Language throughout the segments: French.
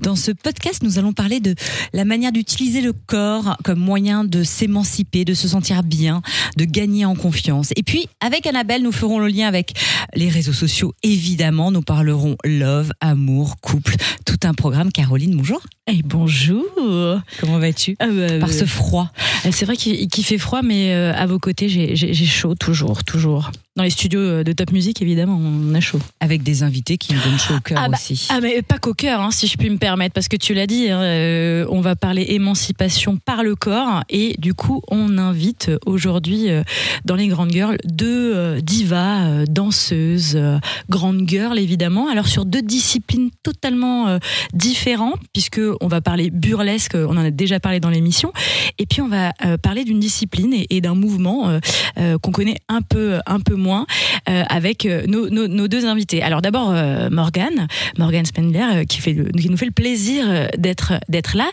Dans ce podcast, nous allons parler de la manière d'utiliser le corps comme moyen de s'émanciper, de se sentir bien, de gagner en confiance. Et puis, avec Annabelle, nous ferons le lien avec les réseaux sociaux. Évidemment, nous parlerons love, amour, couple, tout un programme. Caroline, bonjour. Et bonjour Comment vas-tu? Ah bah, Par euh, ce froid. Euh, C'est vrai qu'il fait froid, mais euh, à vos côtés, j'ai chaud, toujours, toujours. Dans les studios euh, de Top Music, évidemment, on a chaud. Avec des invités qui nous donnent chaud au cœur Ah bah, aussi. Ah mais pas qu'au cœur, hein, si je puis me parce que tu l'as dit, hein, euh, on va parler émancipation par le corps, et du coup on invite aujourd'hui euh, dans les grandes girls deux euh, divas, danseuses, grandes girls évidemment, alors sur deux disciplines totalement différentes, puisque on va parler burlesque, on en a déjà parlé dans l'émission, et puis on va parler d'une discipline et, d'un mouvement qu'on connaît un peu, un peu moins avec nos, deux invités. Alors d'abord Morgane, Morgane Spendler, euh, qui, fait qui nous fait le plaisir euh, d'être d'être là.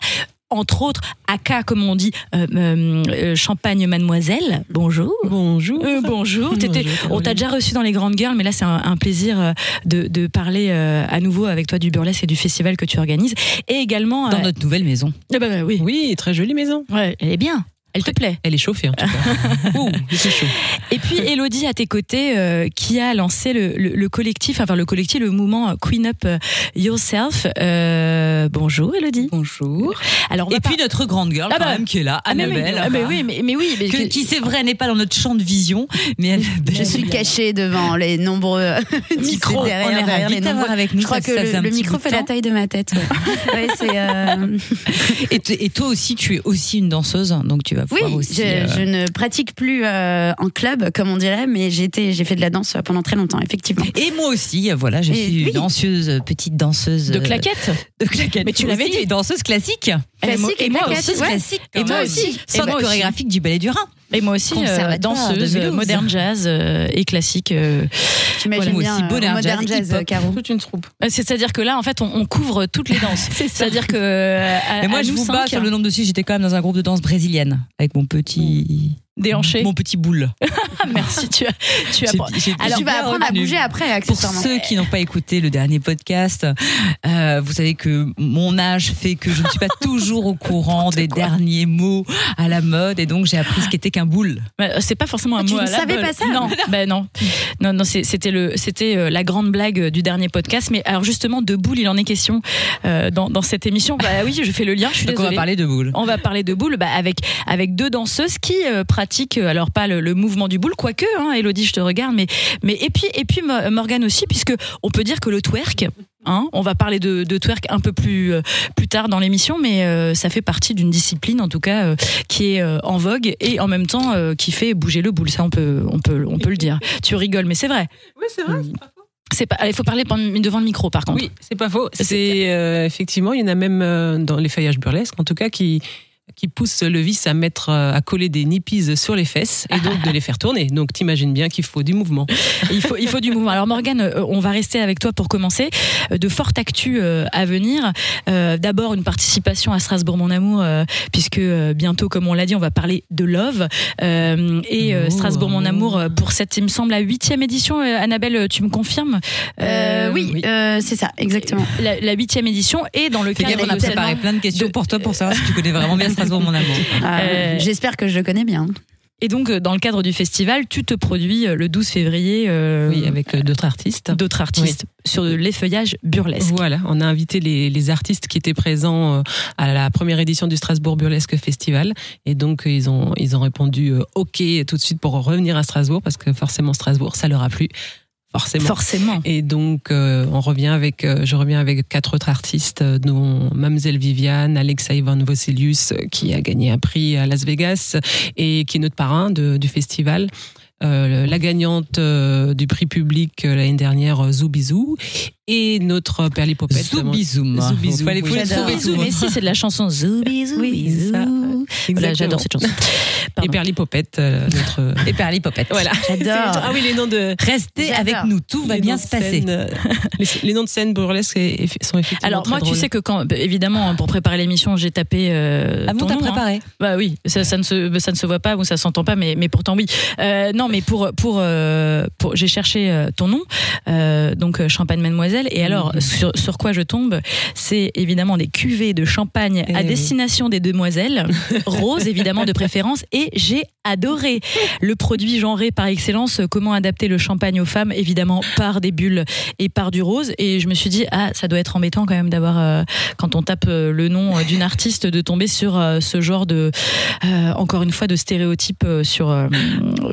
Entre autres, Aka, comme on dit, euh, euh, Champagne Mademoiselle. Bonjour. Bonjour. Euh, bonjour. On t'a déjà reçu dans les grandes girls, mais là c'est un, un plaisir de, de parler euh, à nouveau avec toi du burlesque et du festival que tu organises, et également. Dans euh, notre nouvelle maison. ah bah, bah, oui, Oui, très jolie maison. Ouais, elle est bien. Elle te plaît. Elle est chauffée en tout cas. Ouh, chaud. Et puis Elodie à tes côtés, euh, qui a lancé le, le- le collectif, enfin le collectif, le mouvement Queen Up Yourself. Euh, bonjour Elodie. Bonjour. Alors on Et puis notre grande girl Ah quand bah. même qui est là, Ah, mais, Annabelle. mais, ah, mais oui, mais, mais oui, mais Que- qui c'est vrai n'est pas dans notre champ de vision, mais elle Je suis cachée devant les nombreux micros on derrière, est derrière les nombreux. avec nous. Je crois que le, micro fait la taille de ma tête. Ouais, Ouais, c'est. euh, Et, et toi aussi, tu es aussi une danseuse, donc tu vas Oui, pouvoir aussi. je, euh, je ne pratique plus euh, en club, comme on dirait, mais j'ai été- j'ai fait de la danse pendant très longtemps, effectivement. Et moi aussi, voilà, je suis oui. danseuse, petite danseuse. de euh, claquettes. De claquettes. Mais tu l'avais Aussi, dit. danseuse classique. Classique et moi ouais. classique. Et moi aussi. Et aussi. chorégraphique du Ballet du Rhin. Et moi aussi, euh, danseuse, moderne jazz euh, et classique. euh. J'imagine Voilà, bien aussi euh, modern modern jazz. Caro. Toute une troupe. Euh, C'est-à-dire que là, en fait, on, on couvre toutes les danses. C'est-à-dire que. euh, à- Et moi, à je vous bats sur le nombre de si j'étais quand même dans un groupe de danse brésilienne avec mon petit. Déhanché. Mon petit boule. Merci, tu as. Tu as Alors, tu vas apprendre à bouger après, Pour accessoirement. ceux qui n'ont pas écouté le dernier podcast, euh, vous savez que mon âge fait que je ne suis pas toujours au courant des derniers mots à la mode et donc j'ai appris ce qu'était qu'un boule. Bah, c'est pas forcément un Ah, tu mot ne à la savais pas ça Non, ben non, non, C'était le, c'était euh, la grande blague du dernier podcast. Mais alors justement, de boule, il en est question euh, dans, dans cette émission. Bah oui, je fais le lien. Je suis Donc on va parler de boule. On va parler de boule bah, avec avec deux danseuses qui euh, pratiquent euh, alors pas le, le mouvement du boule quoique hein, Elodie je te regarde mais mais et puis et puis Mo- Morgane aussi puisque on peut dire que le twerk Hein, on va parler de, de twerk un peu plus euh, plus tard dans l'émission, mais euh, ça fait partie d'une discipline en tout cas euh, qui est euh, en vogue et en même temps euh, qui fait bouger le boule. Ça on peut on peut on peut le dire. Tu rigoles, mais c'est vrai. Oui, c'est vrai. C'est pas. Il faut parler devant le micro par contre. Oui, c'est pas faux. C'est euh, effectivement, il y en a même euh, dans les feuillages burlesques, en tout cas, qui qui pousse le vice à mettre euh, à coller des nippies sur les fesses et donc de les faire tourner. Donc t'imagines bien qu'il faut du mouvement. Il faut, il faut du mouvement. Alors Morgane, euh, on va rester avec toi pour commencer. Euh, De fortes actus à venir. D'abord une participation à Strasbourg mon amour, puisque bientôt, comme on l'a dit, on va parler de Love et Oh, Strasbourg mon amour. euh, pour cette, il me semble, la huitième édition. Annabelle, tu me confirmes? Euh, oui, oui. euh, c'est ça, exactement. La huitième édition et dans le cadre gaffe, on a préparé plein de questions pour toi pour savoir si tu connais vraiment bien Strasbourg, mon amour. Euh, Euh, J'espère que je le connais bien. Et donc, euh, dans le cadre du festival, tu te produis euh, le 12 février. euh, Oui, avec d'autres artistes. d'autres artistes sur l'effeuillage burlesque. Voilà, on a invité les, les artistes qui étaient présents à la première édition du Strasbourg Burlesque Festival. Et donc, ils ont, ils ont répondu OK tout de suite pour revenir à Strasbourg parce que forcément, Strasbourg, ça leur a plu. Forcément. Forcément. Et donc, euh, on revient avec, euh, je reviens avec quatre autres artistes, euh, dont Mamselle Viviane, Alexa Ivan Voselius, euh, qui a gagné un prix à Las Vegas et qui est notre parrain de- du festival. Euh, la gagnante euh, du prix public euh, l'année dernière, Zoubizou, et notre Perlipopette. Zoubizoum. Zoubizoum, Fallait- oui. tout. mais si, c'est de la chanson Zoubi, Zoubi, Oui. Voilà. J'adore cette chanson. Et Pardon. Perlipopette, euh, notre. Et Perlipopette. voilà. J'adore. Ah oui, les noms de. Restez avec nous, tout va les bien se passer. scène, les, les noms de scène burlesques sont effectivement. Alors très moi, tu sais que quand, bah, évidemment, pour préparer l'émission, j'ai tapé euh, Ah bon, t'as hein. préparé Bah oui, ça, ça ne se ça ne se voit pas ou ça s'entend pas, mais mais pourtant oui. Euh, non, mais pour pour euh, pour j'ai cherché euh, ton nom, euh, donc Champagne Mademoiselle. Et alors Mhm. sur sur quoi je tombe, c'est évidemment des cuvées de champagne Eh à oui. destination des demoiselles, rose évidemment de préférence. Et j'ai adoré le produit genré par excellence. Comment adapter le champagne aux femmes, évidemment par des bulles et par du rose. Et je me suis dit ah ça doit être embêtant quand même d'avoir euh, quand on tape le nom d'une artiste de tomber sur ce genre de encore une fois de stéréotypes sur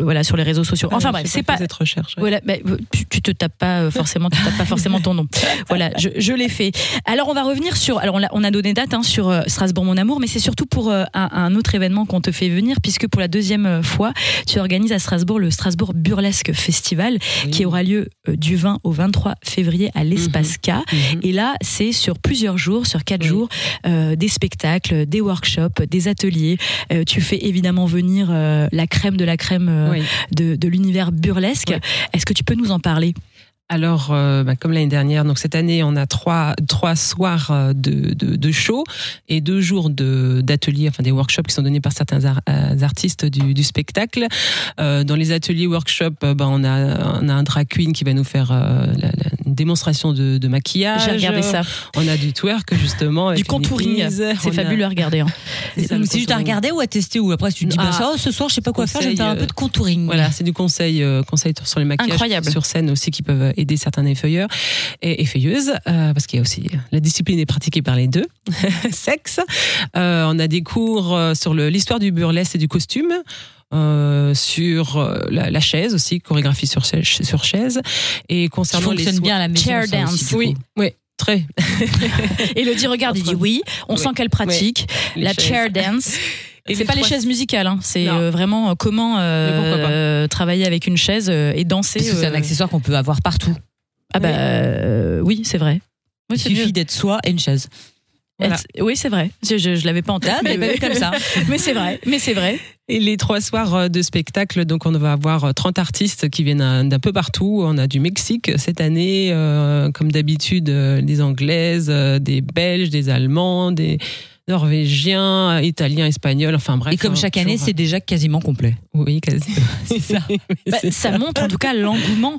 voilà sur les réseaux sociaux. Ah, Enfin bref, c'est pas cette recherche. ouais. voilà, bah, tu, tu te tapes pas euh, forcément, tu tapes pas forcément ton nom. Voilà, je, je l'ai fait. Alors on va revenir sur, alors on a, on a donné date hein, sur euh, Strasbourg mon amour, mais c'est surtout pour euh, un, un autre événement qu'on te fait venir, puisque pour la deuxième fois, tu organises à Strasbourg le Strasbourg Burlesque Festival, Oui. qui aura lieu euh, du 20 au 23 février à l'Espace K. Mhm. Et là, c'est sur plusieurs jours, sur quatre Oui. jours, euh, des spectacles, des workshops, des ateliers. Tu fais évidemment venir la crème de la crème Oui. De, de l'univers burlesque. Est-ce que tu peux nous en parler? Alors, euh, bah, comme l'année dernière, donc cette année, on a trois trois soirs euh, de de, de show et deux jours de d'ateliers, enfin des workshops qui sont donnés par certains ar- euh, artistes du, du spectacle. Euh, dans les ateliers workshops, bah, on a on a un drag queen qui va nous faire euh, la, la- une démonstration de, de maquillage. J'ai regardé ça. On a du twerk justement, Du contouring. C'est fabuleux à regarder. hein. c'est juste à contouring. regarder ou à tester ou après tu te dis bah Ah, ça, oh, ce soir je sais pas quoi faire, je vais me faire un peu de contouring. Voilà, c'est du conseil, euh, conseil sur les maquillages Incroyable. sur scène aussi qui peuvent aider certains effeuilleurs et effeuilleuses, euh, parce qu'il y a aussi la discipline est pratiquée par les deux sexes. Euh, on a des cours euh, sur l'histoire du burlesque et du costume. Euh, sur euh, la, la chaise aussi, chorégraphie sur chaise, sur chaise. Et concernant les fonctionne bien à la maison. Chair dance. aussi, Oui, oui, très. Elodie regarde, il dit oui. On Oui. sent qu'elle pratique la chaises. chair dance. Et C'est pas les chaises musicales, hein. c'est euh, vraiment comment euh, euh, travailler avec une chaise euh, et danser. C'est un accessoire qu'on peut avoir partout. Ah bah euh, oui, c'est vrai. Oui, Il suffit d'être soi et une chaise. Voilà. Oui, c'est vrai. Je, je, je l'avais pas en tête. Ah, mais, comme ça. mais c'est vrai. Mais c'est vrai. Et les trois soirs euh, de spectacle, donc on va avoir euh, 30 artistes qui viennent euh, d'un peu partout. On a du Mexique cette année, euh, comme d'habitude, euh, des Anglaises, euh, des Belges, des Allemands, des Norvégiens, Italiens, Espagnols, enfin bref. Et comme hein, chaque année, toujours, c'est déjà quasiment complet. euh, Oui, quasi. C'est ça. Bah, ça montre en tout cas l'engouement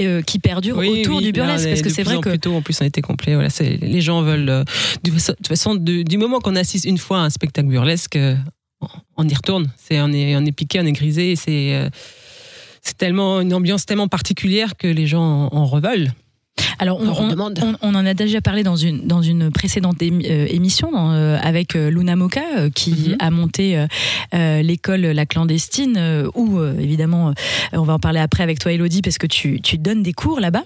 euh, qui perdure Oui, autour oui, du burlesque. Parce que c'est vrai en que plus tôt, en plus, on a été complet. Voilà, les gens veulent. euh, de toute façon, du moment qu'on assiste une fois à un spectacle burlesque, euh, on y retourne. C'est, on, est, on est piqué, on est grisé. C'est, euh, c'est tellement une ambiance tellement particulière que les gens en, en reveulent. Alors, on, On on- en a déjà parlé dans une, dans une précédente euh, émission dans, euh, avec euh, Luna Moka, euh, qui Mhm. a monté euh, l'école La Clandestine, où, euh, évidemment, on va en parler après avec toi, Elodie, parce que tu, tu donnes des cours là-bas.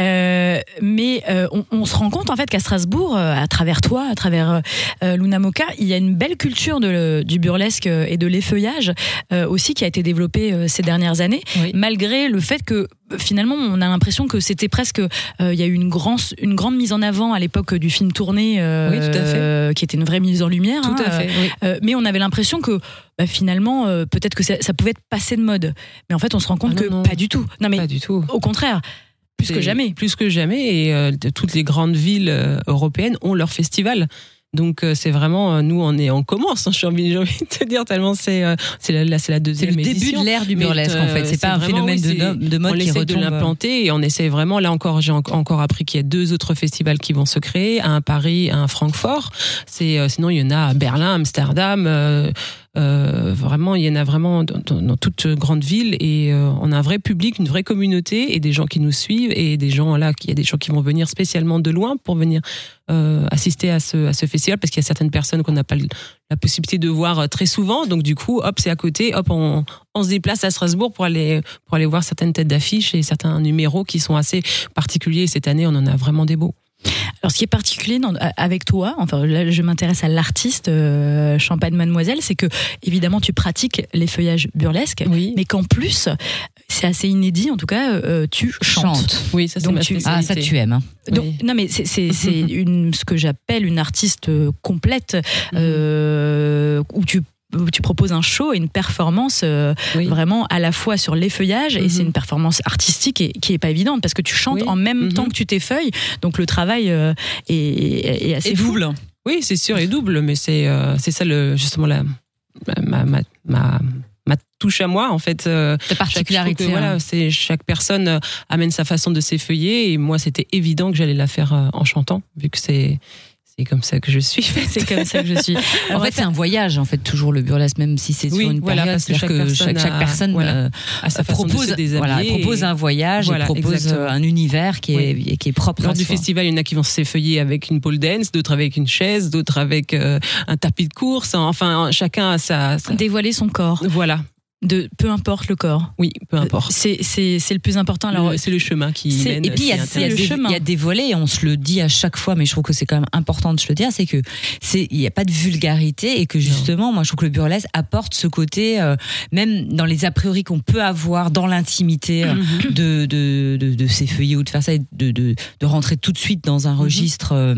Euh, mais euh, on, on se rend compte, en fait, qu'à Strasbourg, à travers toi, à travers euh, Luna Moka, il y a une belle culture de, du burlesque et de l'effeuillage euh, aussi qui a été développée euh, ces dernières années Oui. malgré le fait que finalement on a l'impression que c'était presque euh, il y a eu une, grand, une grande mise en avant à l'époque du film tourné euh, Oui, tout à fait. qui était une vraie mise en lumière Tout hein, à fait. oui. euh, mais on avait l'impression que bah, finalement peut-être que ça, ça pouvait être passé de mode mais en fait on se rend compte Ah non, que non. pas du tout non mais Pas du tout. au contraire plus que jamais Plus que jamais. Et toutes les grandes villes européennes ont leur festival. Donc euh, c'est vraiment euh, nous on est on commence hein, j'ai envie j'ai envie de te dire tellement c'est euh, c'est la, la- c'est la C'est deuxième le début édition. de l'ère du burlesque en euh, fait. C'est pas un vraiment, phénomène oui, de, c'est- de mode on qui essaie retombe. de l'implanter et on essaie vraiment là encore j'ai en- encore appris qu'il y a deux autres festivals qui vont se créer un à Paris un à Francfort c'est euh, sinon il y en a à Berlin Amsterdam euh, euh, vraiment, il y en a vraiment dans, dans- toute grande ville et euh, on a un vrai public, une vraie communauté et des gens qui nous suivent et des gens là, il y a des gens qui vont venir spécialement de loin pour venir euh, assister à ce, à ce festival parce qu'il y a certaines personnes qu'on n'a pas la possibilité de voir euh, très souvent. Donc du coup, hop, c'est à côté, hop, on, on se déplace à Strasbourg pour aller pour aller voir certaines têtes d'affiche et certains numéros qui sont assez particuliers. Cette année, on en a vraiment des beaux. Alors, ce qui est particulier dans- avec toi, enfin, là, je m'intéresse à l'artiste euh, Champagne Mademoiselle, c'est que, évidemment, tu pratiques les feuillages burlesques, Oui. mais qu'en plus, c'est assez inédit, en tout cas, euh, tu chantes. Chante. Oui, ça c'est Donc ma tu- Ah, ça tu aimes. hein. Donc, Oui. non, mais c'est ce que j'appelle une artiste euh, complète, euh, où tu tu proposes un show et une performance euh, Oui. vraiment à la fois sur les feuillages et Mhm. c'est une performance artistique et, qui est pas évidente parce que tu chantes Oui. en même Mhm. temps que tu t'effeuilles donc le travail euh, est, est assez Et fou. double. Oui, c'est sûr et double, mais c'est euh, c'est ça le justement la ma ma ma, ma touche à moi en fait. euh, trouve particularité. que, voilà, c'est chaque personne euh, amène sa façon de s'effeuiller et moi c'était évident que j'allais la faire euh, en chantant vu que c'est c'est comme ça que je suis. c'est comme ça que je suis En fait, c'est un voyage, en fait, toujours le burlesque, même si c'est Oui, sur une voilà, période. parce que chaque que chaque, personne chaque a- personne voilà, euh, à sa façon propose, de se voilà, propose un voyage, et propose exactement. euh, un univers qui est, Oui. qui est propre Lors à du soi. festival, il y en a qui vont s'effeuiller avec une pole dance, d'autres avec une chaise, d'autres avec euh, un tapis de course. Enfin, chacun a sa. sa- dévoiler son corps Voilà, de peu importe le corps oui, peu importe. c'est le plus important alors c'est le chemin qui mène. Et puis il y, a, il y a le des- chemin. il y a des volets, et on se le dit à chaque fois, mais je trouve que c'est quand même important de se le dire, c'est que c'est il n'y a pas de vulgarité et que justement, moi je trouve que le burlesque apporte ce côté, euh, même dans les a priori qu'on peut avoir dans l'intimité euh, Mhm. de, de, de, de s'effeuiller ou de faire ça, et de, de, de rentrer tout de suite dans un registre euh,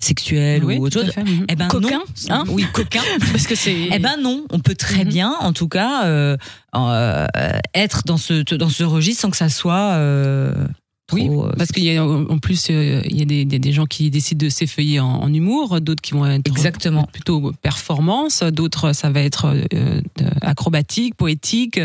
sexuel Oui, ou autre chose. fait, mhm. Eh ben Coquin, non. hein oui, coquin. parce que c'est Eh ben non, on peut très Mhm. bien, en tout cas, euh, euh, être dans ce dans ce registre sans que ça soit euh, Oui, parce qu'il y a en plus il y a des, des, des gens qui décident de s'effeuiller en, en humour, d'autres qui vont être Exactement. plutôt performance, d'autres ça va être de- acrobatique, poétique,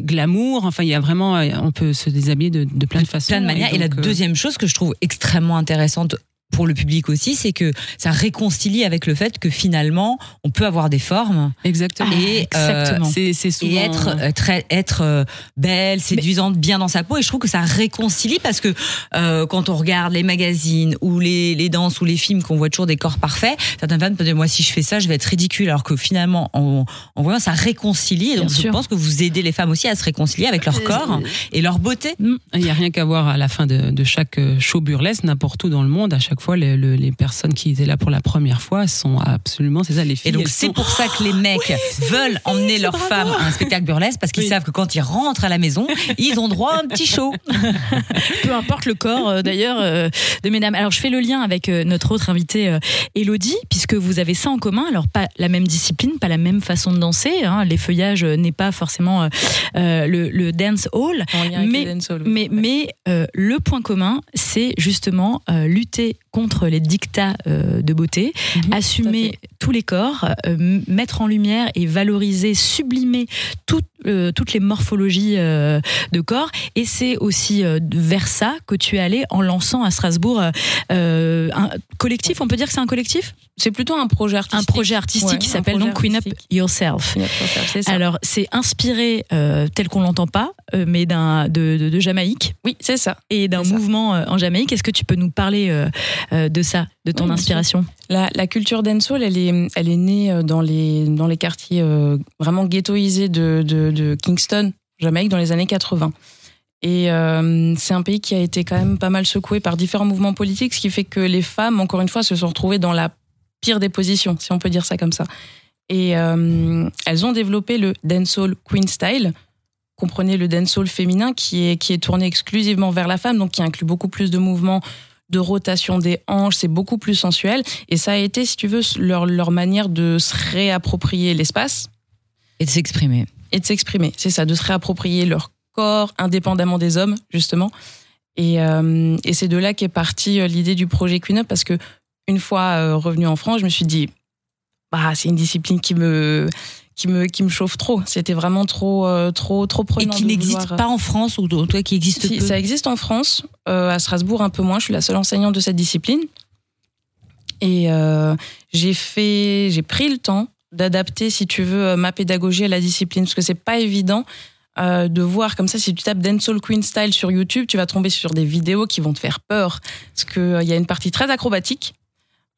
glamour. Enfin, il y a vraiment, on peut se déshabiller de, de plein de façons. plein de manières. Et, la deuxième chose que je trouve extrêmement intéressante pour le public aussi, c'est que ça réconcilie avec le fait que finalement, on peut avoir des formes exactement. et, euh, exactement. c'est souvent et être euh, très être euh, belle, séduisante, bien dans sa peau. Et je trouve que ça réconcilie parce que euh, quand on regarde les magazines ou les, les danses ou les films qu'on voit toujours des corps parfaits, certaines femmes peuvent dire moi si je fais ça, je vais être ridicule. Alors que finalement, en, en voyant ça réconcilie. Et donc Bien je sûr. pense que vous aidez les femmes aussi à se réconcilier avec leur corps et leur beauté. Il n'y a rien qu'à voir à la fin de, de chaque euh, show burlesque, n'importe où dans le monde. À chaque fois, les, le- les personnes qui étaient là pour la première fois sont absolument, c'est ça, les filles. Et donc c'est sont- pour ça que les mecs veulent emmener leurs femmes à un spectacle burlesque parce qu'ils Oui. savent que quand ils rentrent à la maison, ils ont droit à un petit show. peu importe le corps euh, d'ailleurs euh, de mesdames. Alors je fais le lien avec euh, notre autre invitée euh, Elodie puisque vous avez ça en commun. Alors pas la même discipline, pas la même façon de danser. hein. Les feuillages euh, n'est pas forcément euh, euh, le, le dance hall, en lien avec mais- les dancehall, oui. mais mais euh, le point commun c'est justement euh, lutter contre les dictats euh, de beauté, Mhm, assumer tous les corps, euh, mettre en lumière et valoriser, sublimer tout, euh, toutes les morphologies euh, de corps. Et c'est aussi euh, vers ça que tu es allé en lançant à Strasbourg un collectif. On peut dire que c'est un collectif? C'est plutôt un projet artistique. Un projet artistique Ouais, qui s'appelle donc Queen Up. Yourself. C'est ça. Alors, c'est inspiré, tel qu'on l'entend pas, mais d'un de, de- de Jamaïque oui, c'est ça. et d'un mouvement en Jamaïque. Est-ce que tu peux nous parler de ça, de ton Oui, inspiration La, la culture dancehall, elle est, elle est née euh, dans les, dans les quartiers euh, vraiment ghettoisés de, de, de Kingston, Jamaïque, dans les années 80. Et euh, c'est un pays qui a été quand même pas mal secoué par différents mouvements politiques, ce qui fait que les femmes, encore une fois, se sont retrouvées dans la pire des positions, si on peut dire ça comme ça. Et euh, elles ont développé le dancehall queen style. Comprenez le dancehall féminin qui est, qui est tourné exclusivement vers la femme, donc qui inclut beaucoup plus de mouvements de rotation des hanches, c'est beaucoup plus sensuel. Et ça a été, si tu veux, leur, leur manière de se réapproprier l'espace Et de s'exprimer. et de s'exprimer. C'est ça, de se réapproprier leur corps indépendamment des hommes, justement. Et, euh, et c'est de là qu'est partie euh, l'idée du projet Queen Up, parce que une fois euh, revenu en France, je me suis dit, bah, c'est une discipline qui me, qui me, qui me chauffe trop. C'était vraiment trop, euh, trop, trop Et prenant. qui de n'existe vouloir- pas en France ou en tout cas qui existe si, peu. ça existe en France, euh, à Strasbourg un peu moins. Je suis la seule enseignante de cette discipline. Et euh, j'ai fait, j'ai pris le temps d'adapter, si tu veux, euh, ma pédagogie à la discipline, parce que c'est pas évident euh, de voir comme ça. Si tu tapes Dancehall Queen Style sur YouTube, tu vas tomber sur des vidéos qui vont te faire peur, parce que euh, il y a une partie très acrobatique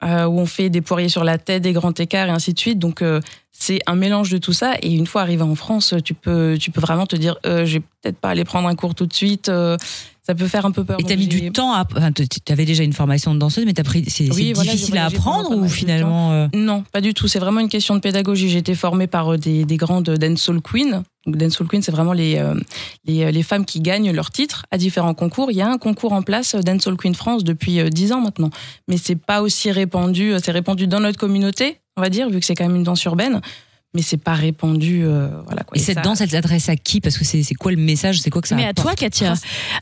euh, où on fait des poiriers sur la tête, des grands écarts et ainsi de suite. Donc euh, c'est un mélange de tout ça. Et une fois arrivé en France, tu peux, tu peux vraiment te dire, euh, je vais peut-être pas aller prendre un cours tout de suite. euh, ça peut faire un peu peur. Et t'as mis du temps à. Enfin, tu avais déjà une formation de danseuse, mais t'as pris. C'est Oui, c'est voilà, difficile à apprendre ou finalement. euh, Non, pas du tout. C'est vraiment une question de pédagogie. J'ai été formée par euh, des, des grandes dancehall queens. Donc, dancehall queens, c'est vraiment les, euh, les, euh, les femmes qui gagnent leur titre à différents concours. Il y a un concours en place, euh, Dancehall Queen France, depuis euh, 10 ans maintenant. Mais c'est pas aussi répandu. C'est répandu dans notre communauté, on va dire, vu que c'est quand même une danse urbaine. Mais c'est pas répandu, euh, voilà quoi. Et cette ça- danse, elle s'adresse à qui? Parce que c'est c'est quoi le message? C'est quoi que ça Mais à toi, Katia,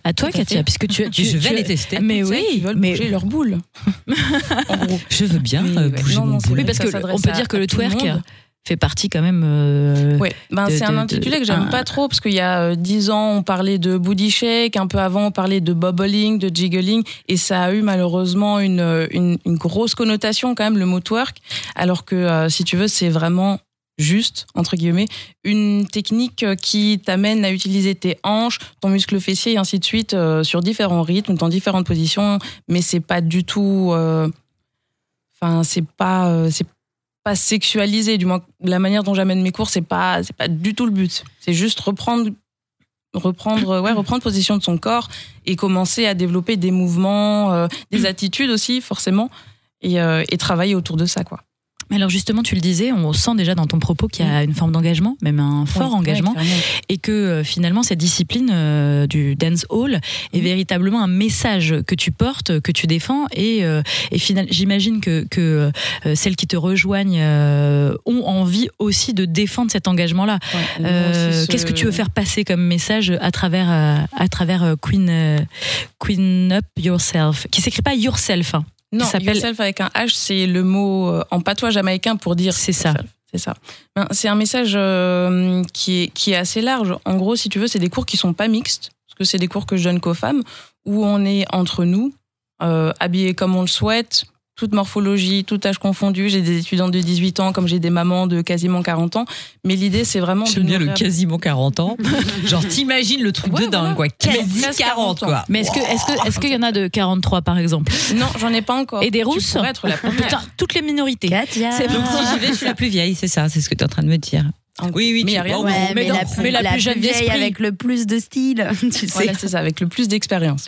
à toi, Katia, puisque tu, tu Je vais tu- les tester. Mais oui, qui veulent mais bouger leur boule. en gros. Je veux bien Mais, bouger non, mon non, boule. oui, parce que on peut dire que le twerk monde. Fait partie quand même. euh, Ouais, ben c'est un intitulé de- que j'aime un- pas trop parce qu'il y a euh, dix ans on parlait de booty shake, un peu avant on parlait de bobbling, de jiggling et ça a eu malheureusement une, euh, une, une grosse connotation quand même le mot twerk alors que euh, si tu veux c'est vraiment juste entre guillemets une technique euh, qui t'amène à utiliser tes hanches, ton muscle fessier et ainsi de suite euh, sur différents rythmes, dans différentes positions, mais c'est pas du tout euh, enfin c'est pas euh, c'est pas sexualisé du moins la manière dont j'amène mes cours c'est pas c'est pas du tout le but. C'est juste reprendre reprendre ouais reprendre possession de son corps et commencer à développer des mouvements euh, des attitudes aussi forcément et, euh, et travailler autour de ça quoi alors justement, tu le disais, on sent déjà dans ton propos qu'il y a une forme d'engagement, même un fort Oui, engagement, et que euh, finalement cette discipline euh, du dance hall est véritablement un message que tu portes, que tu défends, et, euh, et final, j'imagine que, que euh, celles qui te rejoignent euh, ont envie aussi de défendre cet engagement-là. Euh, Qu'est-ce que tu veux faire passer comme message à travers à travers Queen Queen Up Yourself, qui s'écrit pas Yourself. hein. Non yourself avec un H c'est le mot euh, en patois jamaïcain pour dire C'est ça. C'est ça. Ben, C'est un message euh, qui, est, qui est assez large. En gros, si tu veux, c'est des cours qui sont pas mixtes, parce que c'est des cours que je donne qu'aux femmes, où on est entre nous, euh, habillés comme on le souhaite, toute morphologie, tout âge confondu. J'ai des étudiantes de 18 ans, comme j'ai des mamans de quasiment 40 ans. Mais l'idée, c'est vraiment de J'aime bien nous le quasiment 40 ans. Genre, t'imagines le truc Ouais, de dingue, voilà. quoi. Quasi presque 40, 40 ans. quoi. Mais est-ce que est-ce que est-ce qu'il y en a de 43 par exemple? Non, j'en ai pas encore. Et des rousses être la première. Putain, toutes les minorités. Katia. C'est Donc, si j'y vais, je suis la plus vieille, c'est ça, c'est ce que tu es en train de me dire. Oui, oui, Mais tu- Ouais, mais la plus, mais la la plus jeune vieille avec le plus de style, tu sais. Voilà, c'est ça, avec le plus d'expérience.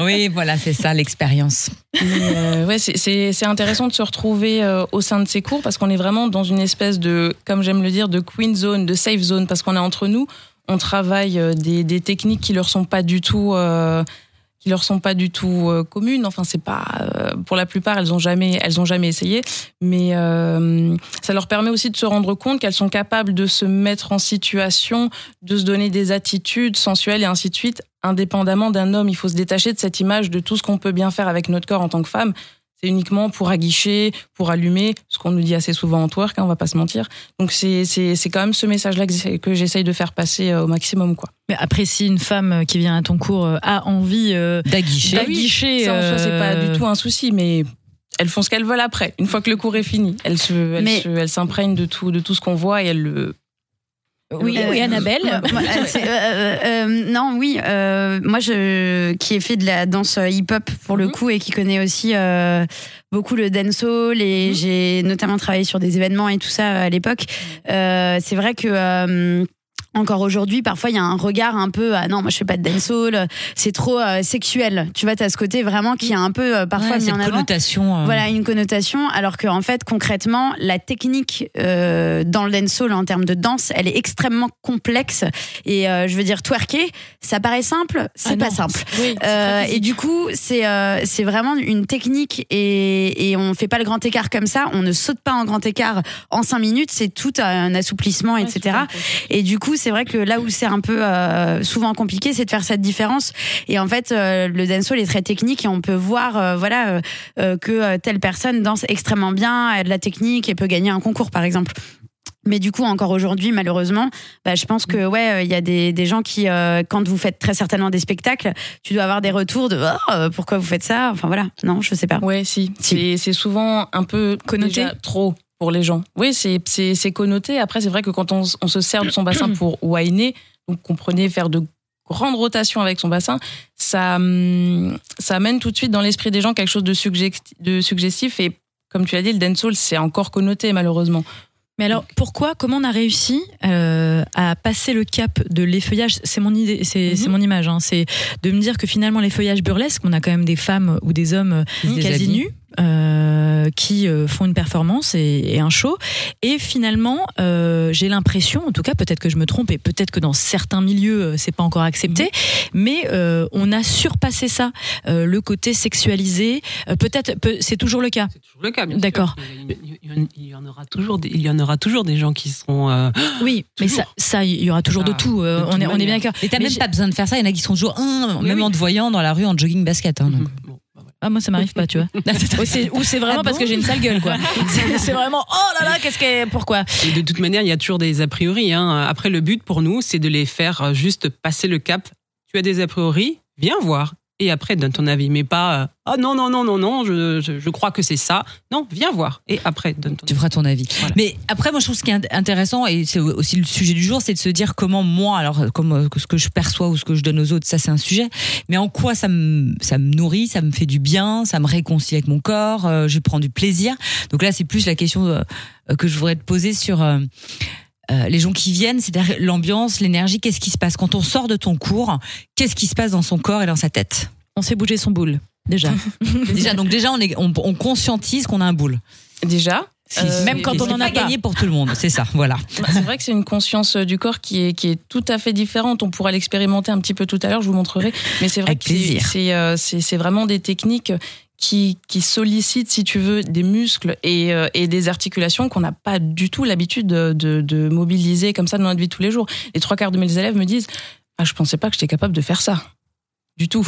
Oui, voilà, c'est ça l'expérience. Euh, ouais, c'est- intéressant de se retrouver euh, au sein de ces cours parce qu'on est vraiment dans une espèce de, comme j'aime le dire, de queen zone, de safe zone, parce qu'on est entre nous, on travaille euh, des, des techniques qui leur sont pas du tout, euh, qui leur sont pas du tout euh, communes. Enfin, c'est pas, euh, pour la plupart, elles ont jamais, elles ont jamais essayé, mais euh, ça leur permet aussi de se rendre compte qu'elles sont capables de se mettre en situation, de se donner des attitudes sensuelles et ainsi de suite, indépendamment d'un homme. Il faut se détacher de cette image de tout ce qu'on peut bien faire avec notre corps en tant que femme. C'est uniquement pour aguicher, pour allumer, ce qu'on nous dit assez souvent en twerk, hein, on va pas se mentir. Donc c'est quand même ce message-là que j'essaye de faire passer euh, au maximum, quoi. Mais après, si une femme qui vient à ton cours euh, a envie euh, D'aguicher. D'aguicher, Ça en soi, c'est pas euh, du tout un souci, mais elles font ce qu'elles veulent après. Une fois que le cours est fini, elles se, elles s'imprègnent de tout, de tout ce qu'on voit et elles le. Oui, Euh, oui, Annabelle. euh, euh, euh, euh, non, oui. euh, moi, je qui ai fait de la danse hip-hop pour le Mhm. coup et qui connaît aussi euh, beaucoup le dancehall et Mhm. j'ai notamment travaillé sur des événements et tout ça à l'époque. Euh, c'est vrai que euh, encore aujourd'hui, parfois il y a un regard un peu ah non, moi je fais pas de dancehall, c'est trop euh, sexuel. Tu vois, t'as ce côté vraiment qui est un peu euh, parfois Ouais, mis en avant. connotation. euh, voilà une connotation. Alors qu'en fait concrètement la technique euh, dans le dancehall en termes de danse elle est extrêmement complexe et euh, je veux dire twerker ça paraît simple c'est Ah pas non. simple. Oui, Euh, et du coup c'est euh, c'est vraiment une technique et, et on fait pas le grand écart comme ça. On ne saute pas en grand écart en cinq minutes c'est tout un assouplissement Ouais, etc et du coup, c'est vrai que là où c'est un peu euh, souvent compliqué, c'est de faire cette différence. Et en fait, euh, le dancehall est très technique et on peut voir, euh, voilà, euh, que telle personne danse extrêmement bien, a de la technique et peut gagner un concours, par exemple. Mais du coup, encore aujourd'hui, malheureusement, bah, je pense que ouais, euh, il y a des, des gens qui, euh, quand vous faites très certainement des spectacles, tu dois avoir des retours de oh, euh, pourquoi vous faites ça? Enfin voilà, non, je sais pas. Ouais, si. C'est c'est souvent un peu Connoté. déjà trop. Pour les gens. Oui, c'est connoté. Après, c'est vrai que quand on, on se sert de son bassin pour whiner, donc comprenez faire de grandes rotations avec son bassin, ça hum, ça amène tout de suite dans l'esprit des gens quelque chose de, suggesti- de suggestif et comme tu l'as dit, le dancehall c'est encore connoté malheureusement. Mais alors, pourquoi, comment on a réussi euh, à passer le cap de l'effeuillage? C'est mon idée, c'est c'est mon image. hein, c'est de me dire que finalement l'effeuillage burlesque, on a quand même des femmes ou des hommes se quasi nus. Euh, qui euh, font une performance et, et un show et finalement euh, j'ai l'impression en tout cas peut-être que je me trompe et peut-être que dans certains milieux euh, c'est pas encore accepté mais euh, on a surpassé ça euh, le côté sexualisé euh, peut-être peut- c'est toujours le cas C'est toujours le cas, bien sûr. D'accord. Il y, il- il y en aura toujours des, il y en aura toujours des gens qui seront. euh, oui mais ça Toujours. ça il y aura toujours de Ah, tout euh, de on est on est bien d'accord Et t'as Mais même j'ai- pas besoin de faire ça. Il y en a qui sont toujours, hum, Oui, même oui. en te voyant dans la rue en jogging basket. hein, donc. Ah moi ça m'arrive pas tu vois. ou c'est vraiment Ah parce bon que j'ai une sale gueule quoi. C'est- c'est vraiment oh là là qu'est-ce que pourquoi? Et de toute manière, il y a toujours des a priori. Hein. Après, le but pour nous, c'est de les faire euh, juste passer le cap. Tu as des a priori, viens voir. Et après, donne ton avis. Mais pas, euh, ah non, non, non, non, non, je, je, je crois que c'est ça. Non, viens voir. Et après, donne ton Tu avis. feras ton avis. Voilà. Mais après, moi, je trouve ce qui est intéressant, et c'est aussi le sujet du jour, c'est de se dire comment moi, alors comme euh, ce que je perçois ou ce que je donne aux autres, ça c'est un sujet, mais en quoi ça me, ça me nourrit, ça me fait du bien, ça me réconcilie avec mon corps, euh, je prends du plaisir. Donc là, c'est plus la question euh, euh, que je voudrais te poser sur... euh, euh, les gens qui viennent, c'est-à-dire l'ambiance, l'énergie, qu'est-ce qui se passe quand on sort de ton cours Qu'est-ce qui se passe dans son corps et dans sa tête On sait bouger son boule déjà. Déjà, donc déjà, on, est, on, on conscientise qu'on a un boule. Déjà, euh, même quand on c'est en a pas pas. gagné pour tout le monde, c'est ça, voilà. Bah, C'est vrai que c'est une conscience euh, du corps qui est, qui est tout à fait différente. On pourra l'expérimenter un petit peu tout à l'heure, je vous montrerai. Mais c'est vrai Avec que c'est c'est vraiment des techniques qui, qui sollicitent, si tu veux, des muscles et, euh, et des articulations qu'on n'a pas du tout l'habitude de, de, de mobiliser comme ça dans notre vie de tous les jours. Les trois quarts de mes élèves me disent Ah, je pensais pas que j'étais capable de faire ça. Du tout.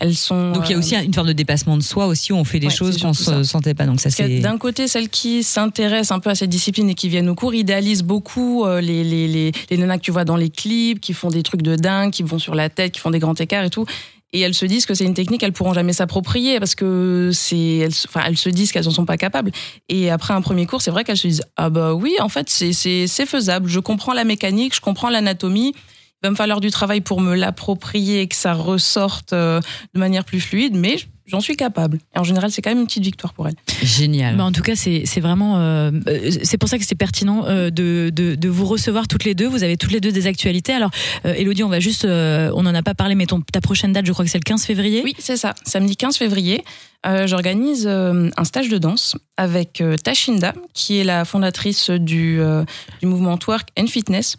Elles sont. Donc il y a euh, aussi une forme de dépassement de soi aussi où on fait des Ouais, choses qu'on ça. sentait pas. Donc ça c'est d'un côté, celles qui s'intéressent un peu à cette discipline et qui viennent au cours idéalisent beaucoup euh, les, les, les, les nanas que tu vois dans les clips, qui font des trucs de dingue, qui vont sur la tête, qui font des grands écarts et tout. Et elles se disent que c'est une technique qu'elles pourront jamais s'approprier parce que c'est, elles, enfin, elles se disent qu'elles en sont pas capables. Et après un premier cours, c'est vrai qu'elles se disent ah bah oui, en fait c'est c'est c'est faisable. Je comprends la mécanique, je comprends l'anatomie. Il va me falloir du travail pour me l'approprier et que ça ressorte euh, de manière plus fluide, mais j'en suis capable. Et en général, c'est quand même une petite victoire pour elles. génial. Mais en tout cas, c'est c'est vraiment. euh, euh, c'est pour ça que c'était pertinent euh, de, de, de vous recevoir toutes les deux. Vous avez toutes les deux des actualités. Alors, euh, Elodie, on va juste. euh, on n'en a pas parlé, mais ton, ta prochaine date, je crois que c'est le 15 février. Oui, c'est ça. Samedi 15 février, euh, j'organise euh, un stage de danse avec euh, Tashinda, qui est la fondatrice du, euh, du mouvement Twerk and Fitness.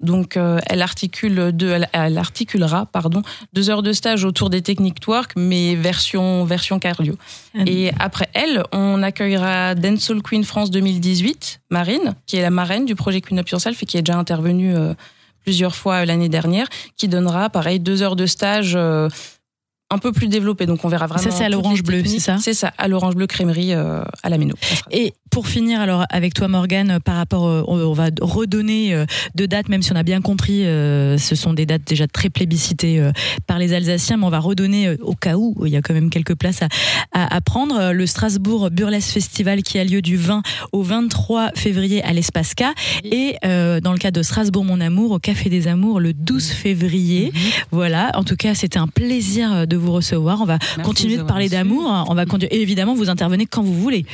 Donc, euh, elle articule deux, elle, elle articulera pardon deux heures de stage autour des techniques twerk, mais version version cardio. Euh, Et après elle, on accueillera Dancehall Queen France 2018, Marine, qui est la marraine du projet Queen Up Yourself et qui est déjà intervenue euh, plusieurs fois euh, l'année dernière, qui donnera pareil deux heures de stage. euh, un peu plus développé, donc on verra vraiment. Ça, c'est à l'Orange Bleu, c'est ça C'est ça, à l'Orange Bleu Crèmerie euh, à la Méno. Et pour finir, alors avec toi, Morgane, par rapport, euh, on va redonner euh, deux dates, même si on a bien compris, euh, ce sont des dates déjà très plébiscitées par les Alsaciens, mais on va redonner au cas où il y a quand même quelques places à, à, à prendre. Le Strasbourg Burlesque Festival qui a lieu du 20 au 23 février à l'Espace K et dans le cas de Strasbourg Mon Amour au Café des Amours le 12 février. Voilà. En tout cas, c'était un plaisir de vous recevoir. On va Merci continuer de parler d'amour. On va conduire. Et évidemment, vous intervenez quand vous voulez.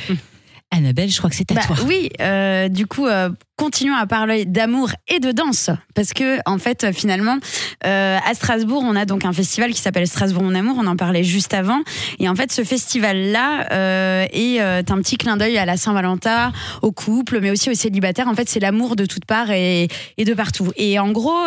Annabelle, je crois que c'est à Bah toi. oui, euh, du coup, euh, continuons à parler d'amour et de danse. Parce que, en fait, finalement, euh, à Strasbourg, on a donc un festival qui s'appelle Strasbourg Mon Amour. On en parlait juste avant. Et en fait, ce festival-là est un petit clin d'œil à la Saint-Valentin, au couple, mais aussi aux célibataires. En fait, c'est l'amour de toutes parts et, et de partout. Et en gros,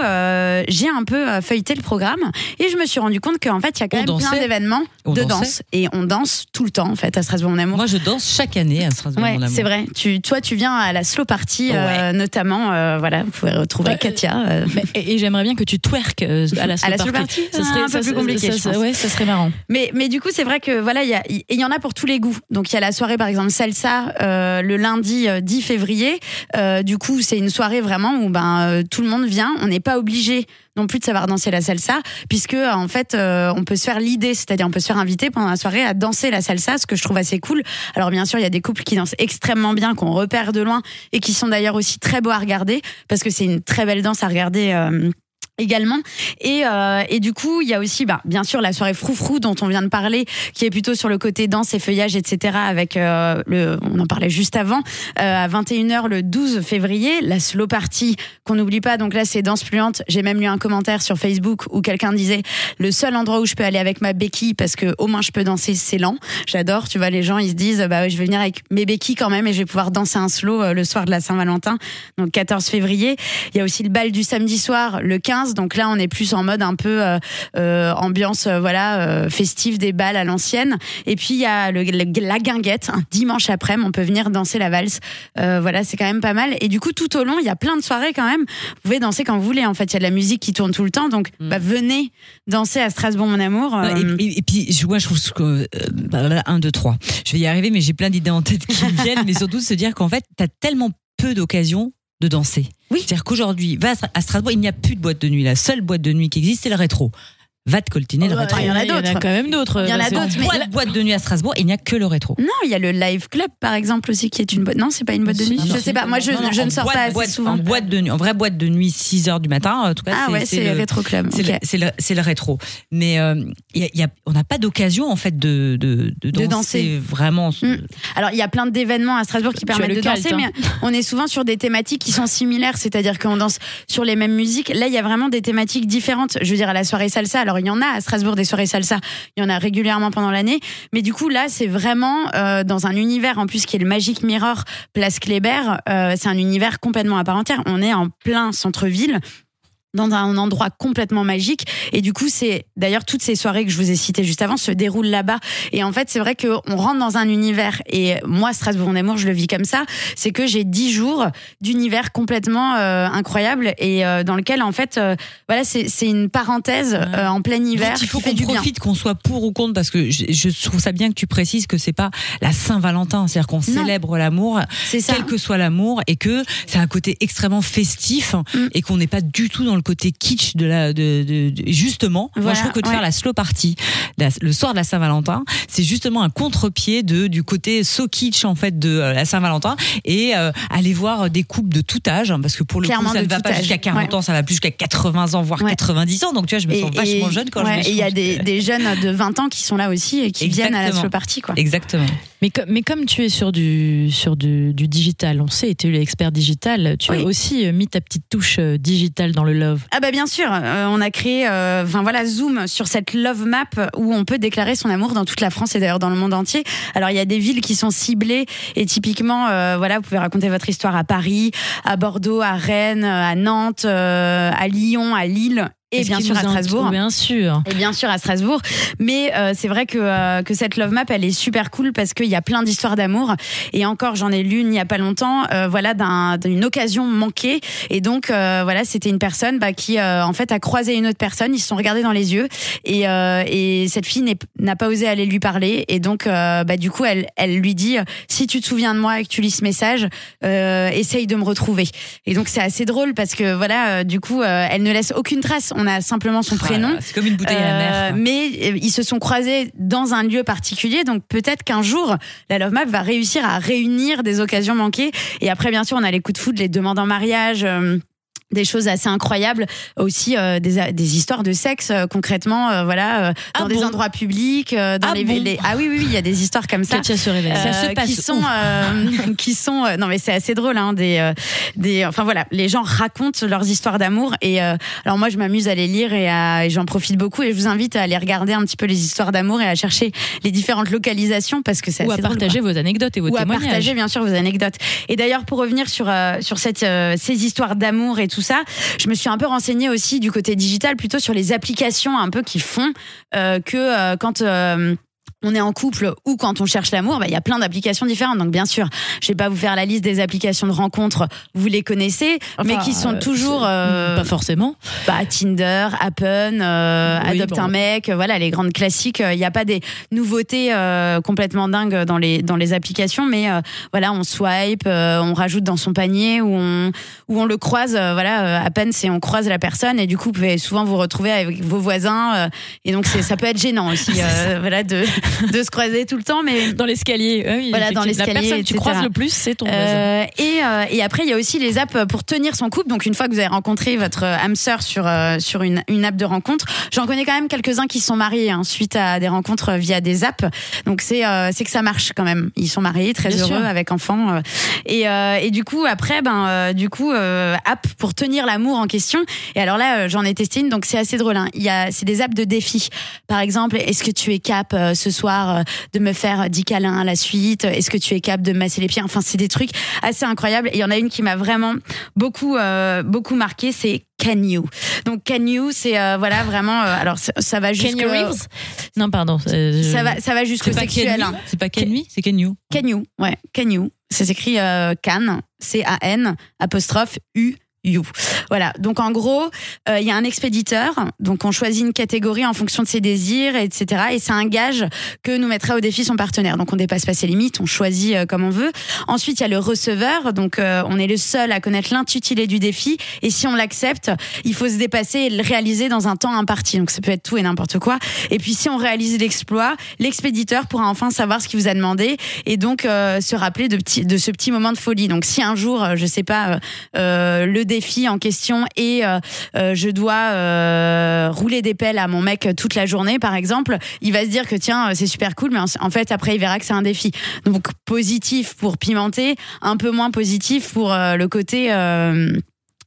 j'ai un peu feuilleté le programme et je me suis rendu compte qu'en fait, il y a quand On même dansait plein d'événements de dansait danse. Et on danse tout le temps, en fait, à Strasbourg Mon Amour. Moi, je danse chaque année à Strasbourg, Ouais, c'est vrai. Tu, toi, tu viens à la slow party, euh, notamment. euh, voilà, vous pouvez retrouver Ouais, Katia. euh, Mais- et et j'aimerais bien que tu euh, à la À la slow slow party. party Ça serait Ah, un peu ça plus compliqué, ça. Ouais, ça serait marrant. Mais, mais du coup, c'est vrai que voilà, il y, y en a pour tous les goûts. Donc, il y a la soirée, par exemple, Salsa, euh, le lundi euh, 10 février. Euh, du coup, c'est une soirée vraiment où ben, euh, tout le monde vient. On n'est pas obligé non plus de savoir danser la salsa, puisque en fait, euh, on peut se faire l'idée, c'est-à-dire on peut se faire inviter pendant la soirée à danser la salsa, ce que je trouve assez cool. Alors bien sûr, il y a des couples qui dansent extrêmement bien, qu'on repère de loin et qui sont d'ailleurs aussi très beaux à regarder, parce que c'est une très belle danse à regarder. euh, également. Et, euh, et du coup il y a aussi bah, bien sûr la soirée froufrou dont on vient de parler qui est plutôt sur le côté danse et feuillage etc avec euh, le on en parlait juste avant euh, à 21h le 12 février la slow party qu'on n'oublie pas. Donc là c'est danse fluente. J'ai même lu un commentaire sur Facebook où quelqu'un disait le seul endroit où je peux aller avec ma béquille parce que au moins je peux danser c'est lent. J'adore. Tu vois les gens ils se disent bah je vais venir avec mes béquilles quand même et je vais pouvoir danser un slow euh, le soir de la Saint-Valentin donc 14 février. Il y a aussi le bal du samedi soir le 15 donc là on est plus en mode un peu euh, euh, ambiance euh, voilà festive des balles à l'ancienne. Et puis il y a le, le- la guinguette un dimanche après on peut venir danser la valse. Voilà c'est quand même pas mal. Et du coup tout au long il y a plein de soirées quand même. Vous pouvez danser quand vous voulez en fait. Il y a de la musique qui tourne tout le temps. Donc bah, venez danser à Strasbourg mon amour. Et, et- et puis, moi, je trouve que. euh, bah, là, un, deux, trois. Je vais y arriver, mais j'ai plein d'idées en tête qui me viennent, mais surtout de se dire qu'en fait, t'as tellement peu d'occasions de danser. Oui. C'est-à-dire qu'aujourd'hui, va à Stra- à Strasbourg, il n'y a plus de boîte de nuit. La seule boîte de nuit qui existe, c'est le rétro. Va te coltiner le Oh, rétro. il y en a Il y en a d'autres. quand même d'autres. Il y en a d'autres, mais- Boîte, boîte de nuit à Strasbourg, il n'y a que le rétro. non il y a le live club par exemple aussi qui est une boîte non c'est pas une boîte de nuit non, je sais pas moi je, Non, non, je en ne sors boîte- pas assez boîte- souvent En boîte de nuit, en vraie boîte de nuit, 6 heures du matin, en tout cas. ah ouais c'est le- rétro club C'est le, Ok. c'est le- le rétro. Mais euh, il y a- il y a- on n'a pas d'occasion, en fait, de, de, de danser, danser. vraiment. Mm. Alors, il y a plein d'événements à Strasbourg qui permettent le de danser, hein. mais on est souvent sur des thématiques qui sont similaires, c'est-à-dire qu'on danse sur les mêmes musiques. Là, il y a vraiment des thématiques différentes. Je veux dire, à la soirée salsa, alors il y en a à Strasbourg des soirées salsa, il y en a régulièrement pendant l'année, mais du coup, là, c'est vraiment euh, dans un univers, en plus, qui est le Magic Mirror, Place Kléber, euh, c'est un univers complètement à part entière. On est en plein centre-ville dans un endroit complètement magique. Et du coup c'est d'ailleurs toutes ces soirées que je vous ai citées juste avant se déroulent là-bas. Et en fait c'est vrai que on rentre dans un univers et moi Strasbourg en amour je le vis comme ça c'est que j'ai dix jours d'univers complètement euh, incroyable et euh, dans lequel en fait euh, voilà c'est une parenthèse en plein hiver Donc, il faut qu'on profite, qu'on soit pour ou contre, parce que je, je trouve ça bien que tu précises que c'est pas la Saint-Valentin, c'est-à-dire qu'on célèbre l'amour, quel que soit l'amour, et que c'est un côté extrêmement festif, Mm. et qu'on n'est pas du tout dans le côté kitsch de la, de, de- de- justement. moi, Voilà, je trouve que de ouais. faire la slow party la- le soir de la Saint-Valentin, c'est justement un contre-pied de du côté so kitsch en fait de euh, la Saint-Valentin, et euh, aller voir des couples de tout âge, hein, parce que pour le Clairement coup, ça ne va pas jusqu'à 40 ouais. ans, ça va plus jusqu'à 80 ans, voire Ouais. 90 ans. Donc tu vois, je me Et- sens vachement et- jeune quand ouais, je et il y a des, des jeunes de 20 ans qui sont là aussi et qui viennent à la slow party quoi Exactement. Mais, co- mais comme tu es sur du, sur du, du digital, on sait, tu es l'expert digital, tu Oui. as aussi euh, mis ta petite touche digitale dans le love. Ah bah bien sûr, euh, on a créé, euh, enfin voilà, Zoom sur cette love map où on peut déclarer son amour dans toute la France et d'ailleurs dans le monde entier. Alors il y a des villes qui sont ciblées et typiquement, euh, voilà, vous pouvez raconter votre histoire à Paris, à Bordeaux, à Rennes, à Nantes, à Lyon, à Lille. Et bien sûr à Strasbourg. Bien sûr. Et bien sûr à Strasbourg. Mais euh, c'est vrai que, euh, que cette love map, elle est super cool parce qu'il y a plein d'histoires d'amour. Et encore, j'en ai lu il n'y a pas longtemps, euh, voilà, d'un- d'une occasion manquée. Et donc, euh, voilà, c'était une personne bah, qui, euh, en fait, a croisé une autre personne. Ils se sont regardés dans les yeux. Et, euh, et cette fille n'a pas osé aller lui parler. Et donc, euh, bah, du coup, elle, elle lui dit si tu te souviens de moi et que tu lis ce message, euh, essaye de me retrouver. Et donc, c'est assez drôle parce que, voilà, euh, du coup, elle ne laisse aucune trace. On a simplement son prénom. Voilà, c'est comme une bouteille à la mer. Euh, mais euh, ils se sont croisés dans un lieu particulier, donc peut-être qu'un jour, la Love Map va réussir à réunir des occasions manquées. Et après, bien sûr, on a les coups de foudre, les demandes en mariage. Des choses assez incroyables aussi euh, des, des histoires de sexe euh, concrètement euh, voilà euh, dans Ah des bon endroits publics euh, dans Ah les, bon les- ah oui oui oui il y a des histoires comme ça Katia se réveille. euh, Ça se passe qui sont euh, qui sont euh, non mais c'est assez drôle hein, des euh, des enfin voilà les gens racontent leurs histoires d'amour et euh, alors moi je m'amuse à les lire et, à- et j'en profite beaucoup et je vous invite à aller regarder un petit peu les histoires d'amour et à chercher les différentes localisations parce que c'est Ou assez à drôle, partager vos anecdotes et vos ou à témoignages. partager bien sûr vos anecdotes. Et d'ailleurs pour revenir sur euh, sur cette euh, ces histoires d'amour et tout ça, je me suis un peu renseignée aussi du côté digital plutôt sur les applications un peu qui font euh, que euh, quand euh, on est en couple ou quand on cherche l'amour, bah, il y a plein d'applications différentes. Donc bien sûr, je vais pas vous faire la liste des applications de rencontres, vous les connaissez, mais qui sont euh, toujours euh, Pas forcément. bah, Tinder, Appen, euh, Oui, Adopte bon. un mec, euh, voilà les grandes classiques. Il n'y a pas des nouveautés euh, complètement dingues dans les dans les applications, mais euh, voilà on swipe, euh, on rajoute dans son panier ou on ou on le croise. euh, voilà euh, à peine c'est on croise la personne et du coup vous pouvez souvent vous retrouver avec vos voisins euh, et donc c'est ça peut être gênant aussi euh, voilà de de se croiser tout le temps, mais Dans l'escalier. oui, Voilà, dans l'escalier, La personne que tu croises le plus, c'est ton voisin. euh, et, euh, et après, il y a aussi les apps pour tenir son couple. Donc, une fois que vous avez rencontré votre euh, âme sœur sur, sur une, une app de rencontre, j'en connais quand même quelques-uns qui sont mariés hein, suite à des rencontres via des apps. Donc, c'est c'est que ça marche quand même. Ils sont mariés, très Bien heureux, sûr. avec enfants. et, et du coup, après, ben, du coup, app pour tenir l'amour en question. Et alors là, j'en ai testé une, donc c'est assez drôle. hein. Il y a, c'est des apps de défis. Par exemple, est-ce que tu es cap ce soir euh, de me faire 10 câlins à la suite Est-ce que tu es cap de me masser les pieds? Enfin, c'est des trucs assez incroyables. Et il y en a une qui m'a vraiment beaucoup, euh, beaucoup marqué, c'est Can You. Donc Can You, c'est euh, voilà vraiment. euh, alors ça, va jusqu'au. Kenny Reeves? Non, pardon. je- Ça va, ça va jusqu'au sexuel. Hein. C'est pas Me, c'est Ken You? Can You, ouais, Can You. Ça s'écrit Can, C-A-N, apostrophe U. You. Voilà. Donc en gros, euh, il y a un expéditeur. Donc on choisit une catégorie en fonction de ses désirs, etc. Et c'est un gage que nous mettra au défi son partenaire. Donc on dépasse pas ses limites, on choisit euh, comme on veut. Ensuite il y a le receveur. Donc euh, on est le seul à connaître l'intitulé du défi. Et si on l'accepte, il faut se dépasser et le réaliser dans un temps imparti. Donc ça peut être tout et n'importe quoi. Et puis si on réalise l'exploit, l'expéditeur pourra enfin savoir ce qu'il vous a demandé et donc euh, se rappeler de, petit, de ce petit moment de folie. Donc si un jour, euh, je sais pas, le défi en question et euh, euh, je dois euh, rouler des pelles à mon mec toute la journée, par exemple, il va se dire que tiens, c'est super cool, mais en, fait après il verra que c'est un défi. Donc positif pour pimenter, un peu moins positif pour le côté.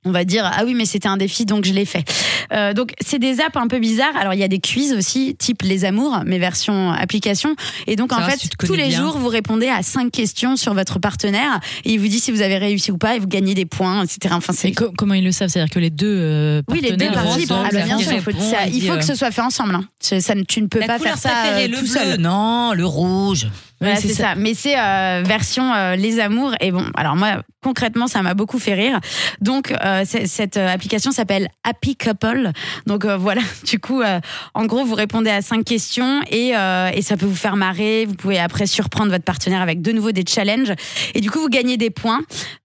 On va dire ah oui mais c'était un défi donc je l'ai fait. Euh, donc c'est des apps un peu bizarres. Alors il y a des quiz aussi type les amours mais version application et donc en va, fait si tous les bien. jours vous répondez à cinq questions sur votre partenaire et il vous dit si vous avez réussi ou pas et vous gagnez des points etc. Enfin c'est Mais co- comment ils le savent? C'est-à-dire que les deux euh, oui, les deux parties. Ah, bah, bien sûr, il faut, répond, ça- il faut euh, que ce soit fait ensemble. hein. Ça, tu ne peux La pas faire ça euh, le tout bleu. seul. Non, le rouge. Voilà, c'est ça. Mais c'est version les amours. Et bon, alors moi, concrètement, ça m'a beaucoup fait rire. Donc, euh, c'est- cette euh, application s'appelle Happy Couple. Donc euh, voilà, du coup, euh, en gros, vous répondez à cinq questions et, euh, et ça peut vous faire marrer. Vous pouvez après surprendre votre partenaire avec de nouveau des challenges. Et du coup, vous gagnez des points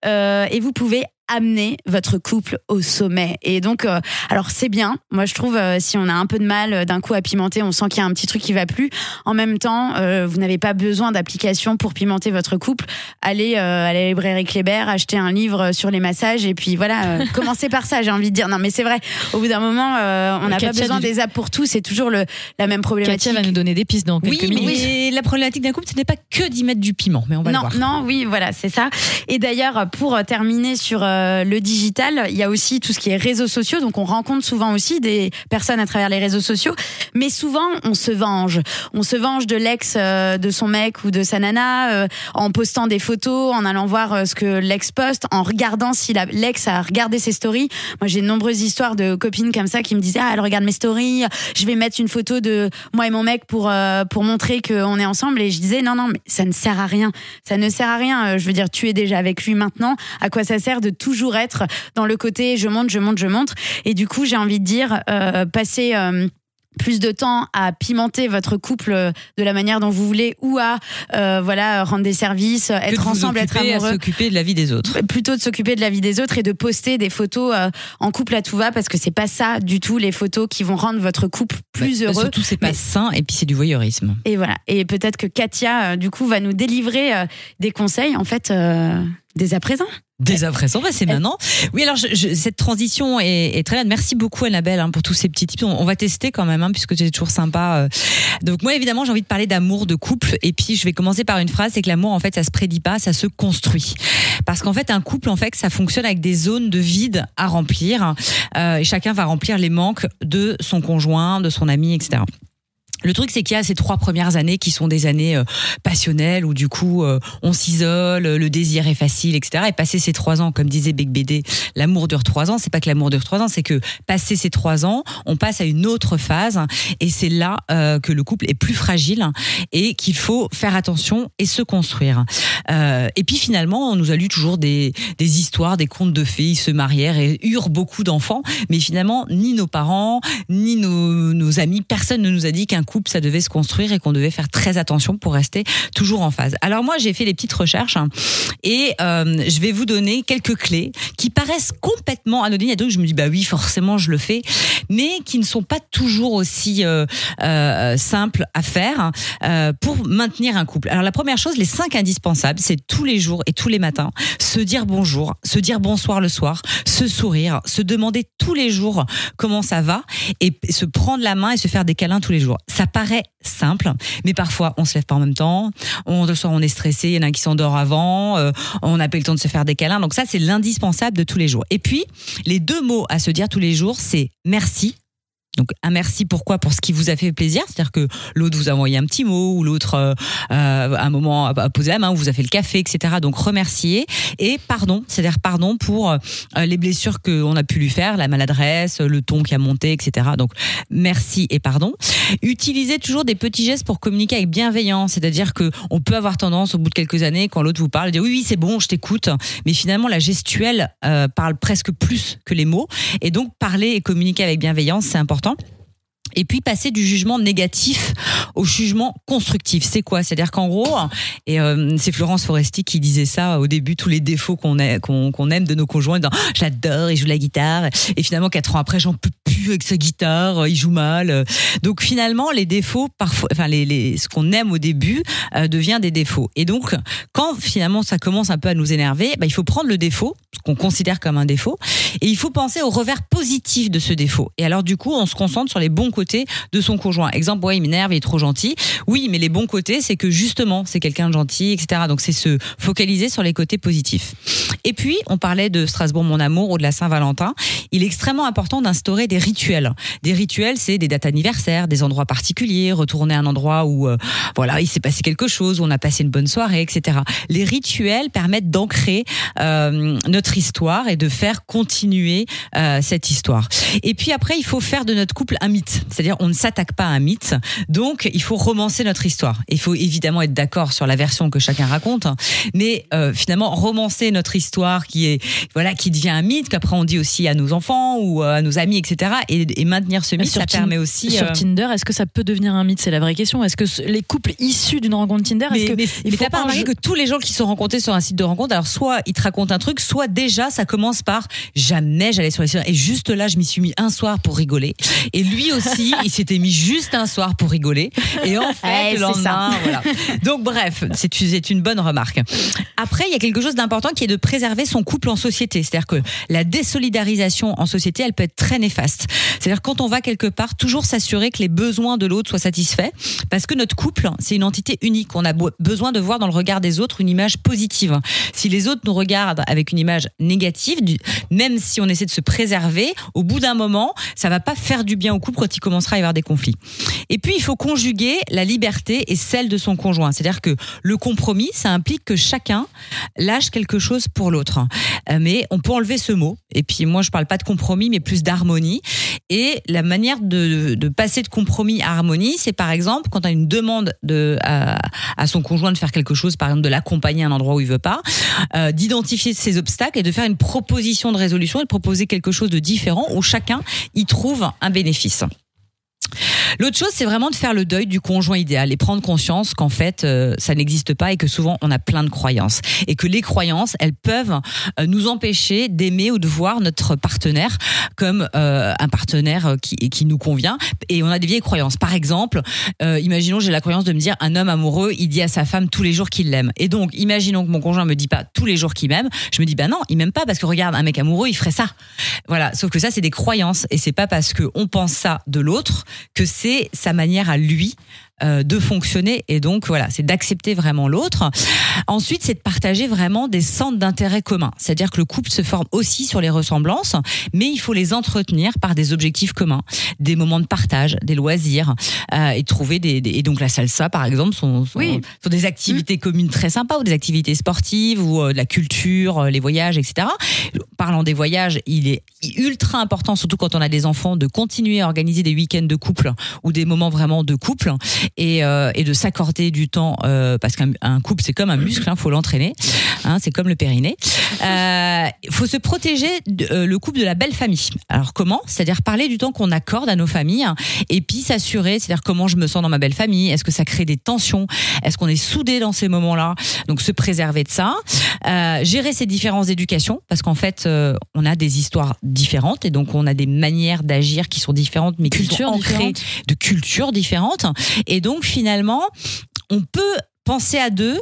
euh, et vous pouvez amener votre couple au sommet. Et donc, euh, alors c'est bien. Moi, je trouve euh, si on a un peu de mal euh, d'un coup à pimenter, on sent qu'il y a un petit truc qui va plus. En même temps, euh, vous n'avez pas besoin d'application pour pimenter votre couple. Allez euh, à la librairie Kléber, acheter un livre sur les massages et puis voilà, euh, commencez par ça. J'ai envie de dire. Non, mais c'est vrai. Au bout d'un moment, euh, on n'a pas besoin du- des apps pour tout. C'est toujours le la même problématique. Katia va nous donner des pistes dans Oui, quelques minutes. mais la problématique d'un couple, ce n'est pas que d'y mettre du piment, mais on va non, le voir. non, oui, voilà, c'est ça. Et d'ailleurs, pour terminer sur euh, le digital, il y a aussi tout ce qui est réseaux sociaux. Donc, on rencontre souvent aussi des personnes à travers les réseaux sociaux, mais souvent, on se venge. On se venge de l'ex euh, de son mec ou de sa nana euh, en postant des photos, en allant voir ce que l'ex poste, en regardant si l'ex a regardé ses stories. Moi, j'ai de nombreuses histoires de copines comme ça qui me disaient ah elle regarde mes stories, je vais mettre une photo de moi et mon mec pour pour montrer qu'on est ensemble et je disais non non mais ça ne sert à rien, ça ne sert à rien. Je veux dire tu es déjà avec lui maintenant, à quoi ça sert de toujours être dans le côté je monte je monte je monte et du coup j'ai envie de dire euh, passer euh, plus de temps à pimenter votre couple euh, de la manière dont vous voulez ou à euh, voilà rendre des services, de être vous ensemble, être occuper à amoureux s'occuper de la vie des autres. plutôt de s'occuper de la vie des autres et de poster des photos euh, en couple à tout va parce que c'est pas ça du tout les photos qui vont rendre votre couple plus Bah, heureux. Surtout, c'est pas Mais- sain et puis c'est du voyeurisme. Et voilà. Et peut-être que Katia, euh, du coup, va nous délivrer des conseils, en fait, dès à présent. Dès à présent, bah, c'est maintenant. Oui, alors je- je- cette transition est, est très bien. Merci beaucoup Annabelle hein, pour tous ces petits tips. On, on va tester quand même, hein, puisque c'est toujours sympa. euh. Donc moi, évidemment, j'ai envie de parler d'amour, de couple. Et puis, je vais commencer par une phrase, c'est que l'amour, en fait, ça se prédit pas, ça se construit. Parce qu'en fait, un couple, en fait, ça fonctionne avec des zones de vide à remplir. Euh, et chacun va remplir les manques de son conjoint, de son ami, etc. Le truc, c'est qu'il y a ces trois premières années qui sont des années euh, passionnelles où du coup euh, on s'isole, le désir est facile, etc. Et passer ces trois ans, comme disait Big BD, l'amour dure trois ans. C'est pas que l'amour dure trois ans, c'est que passer ces trois ans, on passe à une autre phase, et c'est là euh, que le couple est plus fragile et qu'il faut faire attention et se construire. Euh, et puis finalement, on nous a lu toujours des, des histoires, des contes de fées, ils se marièrent et eurent beaucoup d'enfants, mais finalement ni nos parents, ni nos, nos amis, personne ne nous a dit qu'un couple, ça devait se construire et qu'on devait faire très attention pour rester toujours en phase. Alors moi, j'ai fait les petites recherches hein, et euh, je vais vous donner quelques clés qui paraissent complètement anodines. Et donc, je me dis, bah oui, forcément, je le fais, mais qui ne sont pas toujours aussi euh, euh, simples à faire pour maintenir un couple. Alors, la première chose, les cinq indispensables, c'est tous les jours et tous les matins, se dire bonjour, se dire bonsoir le soir, se sourire, se demander tous les jours comment ça va et se prendre la main et se faire des câlins tous les jours. Ça paraît simple, mais parfois on se lève pas en même temps, on, le soir on est stressé, il y en a qui s'endort avant, euh, on n'a pas le temps de se faire des câlins. Donc ça c'est l'indispensable de tous les jours. Et puis les deux mots à se dire tous les jours, c'est merci donc un merci pourquoi? Pour ce qui vous a fait plaisir, c'est-à-dire que l'autre vous a envoyé un petit mot ou l'autre euh, euh, un moment a posé la main ou vous a fait le café, etc. Donc remercier et pardon, c'est-à-dire pardon pour euh, les blessures qu'on a pu lui faire, la maladresse, le ton qui a monté, etc. Donc merci et pardon. Utilisez toujours des petits gestes pour communiquer avec bienveillance, c'est-à-dire que on peut avoir tendance au bout de quelques années quand l'autre vous parle de dire oui oui c'est bon je t'écoute, mais finalement la gestuelle parle presque plus que les mots et donc parler et communiquer avec bienveillance c'est important. ¿no? Et puis passer du jugement négatif au jugement constructif. C'est quoi? C'est-à-dire qu'en gros, et euh, c'est Florence Foresti qui disait ça au début, tous les défauts qu'on aime de nos conjoints, Ah, j'adore, il joue la guitare, et finalement quatre ans après, j'en peux plus avec sa guitare, il joue mal. Donc finalement, les défauts, enfin ce qu'on aime au début euh, devient des défauts. Et donc, quand finalement ça commence un peu à nous énerver, bah, il faut prendre le défaut, ce qu'on considère comme un défaut, et il faut penser au revers positif de ce défaut. Et alors du coup, on se concentre sur les bons côtés de son conjoint. Exemple, ouais, il m'énerve, il est trop gentil. Oui, mais les bons côtés, c'est que justement, c'est quelqu'un de gentil, etc. Donc c'est se focaliser sur les côtés positifs. Et puis, on parlait de Strasbourg, mon amour, ou de la Saint-Valentin. Il est extrêmement important d'instaurer des rituels. Des rituels, c'est des dates anniversaires, des endroits particuliers, retourner à un endroit où, euh, voilà, il s'est passé quelque chose, où on a passé une bonne soirée, etc. Les rituels permettent d'ancrer euh, notre histoire et de faire continuer euh, cette histoire. Et puis après, il faut faire de notre couple un mythe. C'est-à-dire, on ne s'attaque pas à un mythe. Donc, il faut romancer notre histoire. Il faut évidemment être d'accord sur la version que chacun raconte, mais euh, finalement, romancer notre histoire qui est, voilà, qui devient un mythe, qu'après on dit aussi à nos enfants ou euh, à nos amis, etc. Et, et maintenir ce mythe, sur ça permet aussi. Sur euh, Tinder, est-ce que ça peut devenir un mythe? C'est la vraie question. Est-ce que les couples issus d'une rencontre Tinder, est-ce que mais, il mais faut pas remarqué jeu- que tous les gens qui sont rencontrés sur un site de rencontre, alors soit ils te racontent un truc, soit déjà ça commence par jamais j'allais sur les sites. Et juste là, je m'y suis mis un soir pour rigoler. Et lui aussi, il s'était mis juste un soir pour rigoler. Et en fait, Ouais, le lendemain, voilà. Donc bref, c'est une, bonne remarque. Après, il y a quelque chose d'important qui est de préserver son couple en société. C'est-à-dire que la désolidarisation en société, elle peut être très néfaste. C'est-à-dire quand on va quelque part, toujours s'assurer que les besoins de l'autre soient satisfaits, parce que notre couple, c'est une entité unique. On a besoin de voir dans le regard des autres une image positive. Si les autres nous regardent avec une image négative, même si on essaie de se préserver, au bout d'un moment, ça va pas faire du bien au couple quand il commencera à y avoir des conflits. Et puis, il faut conjuguer la liberté et celle de son conjoint. C'est-à-dire que le compromis, ça implique que chacun lâche quelque chose pour l'autre. Euh, Mais on peut enlever ce mot. Et puis, moi, je parle pas de compromis, mais plus d'harmonie. Et la manière de, passer de compromis à harmonie, c'est par exemple quand on a une demande de, à, à son conjoint de faire quelque chose, par exemple de l'accompagner à un endroit où il veut pas, euh, d'identifier ses obstacles et de faire une proposition de résolution et de proposer quelque chose de différent où chacun y trouve un bénéfice. L'autre chose, c'est vraiment de faire le deuil du conjoint idéal et prendre conscience qu'en fait, euh, ça n'existe pas et que souvent, on a plein de croyances. Et que les croyances, elles peuvent euh, nous empêcher d'aimer ou de voir notre partenaire comme euh, un partenaire qui, nous convient. Et on a des vieilles croyances. Par exemple, imaginons, j'ai la croyance de me dire, un homme amoureux, il dit à sa femme tous les jours qu'il l'aime. Et donc, imaginons que mon conjoint me dit pas tous les jours qu'il m'aime. Je me dis, bah non, il m'aime pas parce que regarde, un mec amoureux, il ferait ça. Voilà. Sauf que ça, c'est des croyances. Et c'est pas parce que on pense ça de l'autre que c'est sa manière à lui euh, de fonctionner. Et donc voilà, c'est d'accepter vraiment l'autre. Ensuite, c'est de partager vraiment des centres d'intérêt communs. C'est-à-dire que le couple se forme aussi sur les ressemblances, mais il faut les entretenir par des objectifs communs, des moments de partage, des loisirs, euh, et trouver des, des- Et donc la salsa, par exemple, sont, sont, Oui. sont des activités communes très sympas, ou des activités sportives, ou euh, de la culture, euh, les voyages, etc. Parlant des voyages, il est ultra important, surtout quand on a des enfants, de continuer à organiser des week-ends de couple ou des moments vraiment de couple et, euh, et de s'accorder du temps euh, parce qu'un un couple c'est comme un muscle, hein, faut l'entraîner, hein, c'est comme le périnée. Euh, Il faut se protéger de- euh, le couple de la belle famille. Alors comment? C'est-à-dire parler du temps qu'on accorde à nos familles hein, et puis s'assurer, c'est-à-dire comment je me sens dans ma belle famille. Est-ce que ça crée des tensions Est-ce qu'on est soudés dans ces moments-là? Donc se préserver de ça, Euh, gérer ces différences d'éducation parce qu'en fait euh, on a des histoires différentes et donc on a des manières d'agir qui sont différentes mais qui Cultures sont ancrées de cultures différentes. Et donc finalement, on peut penser à deux.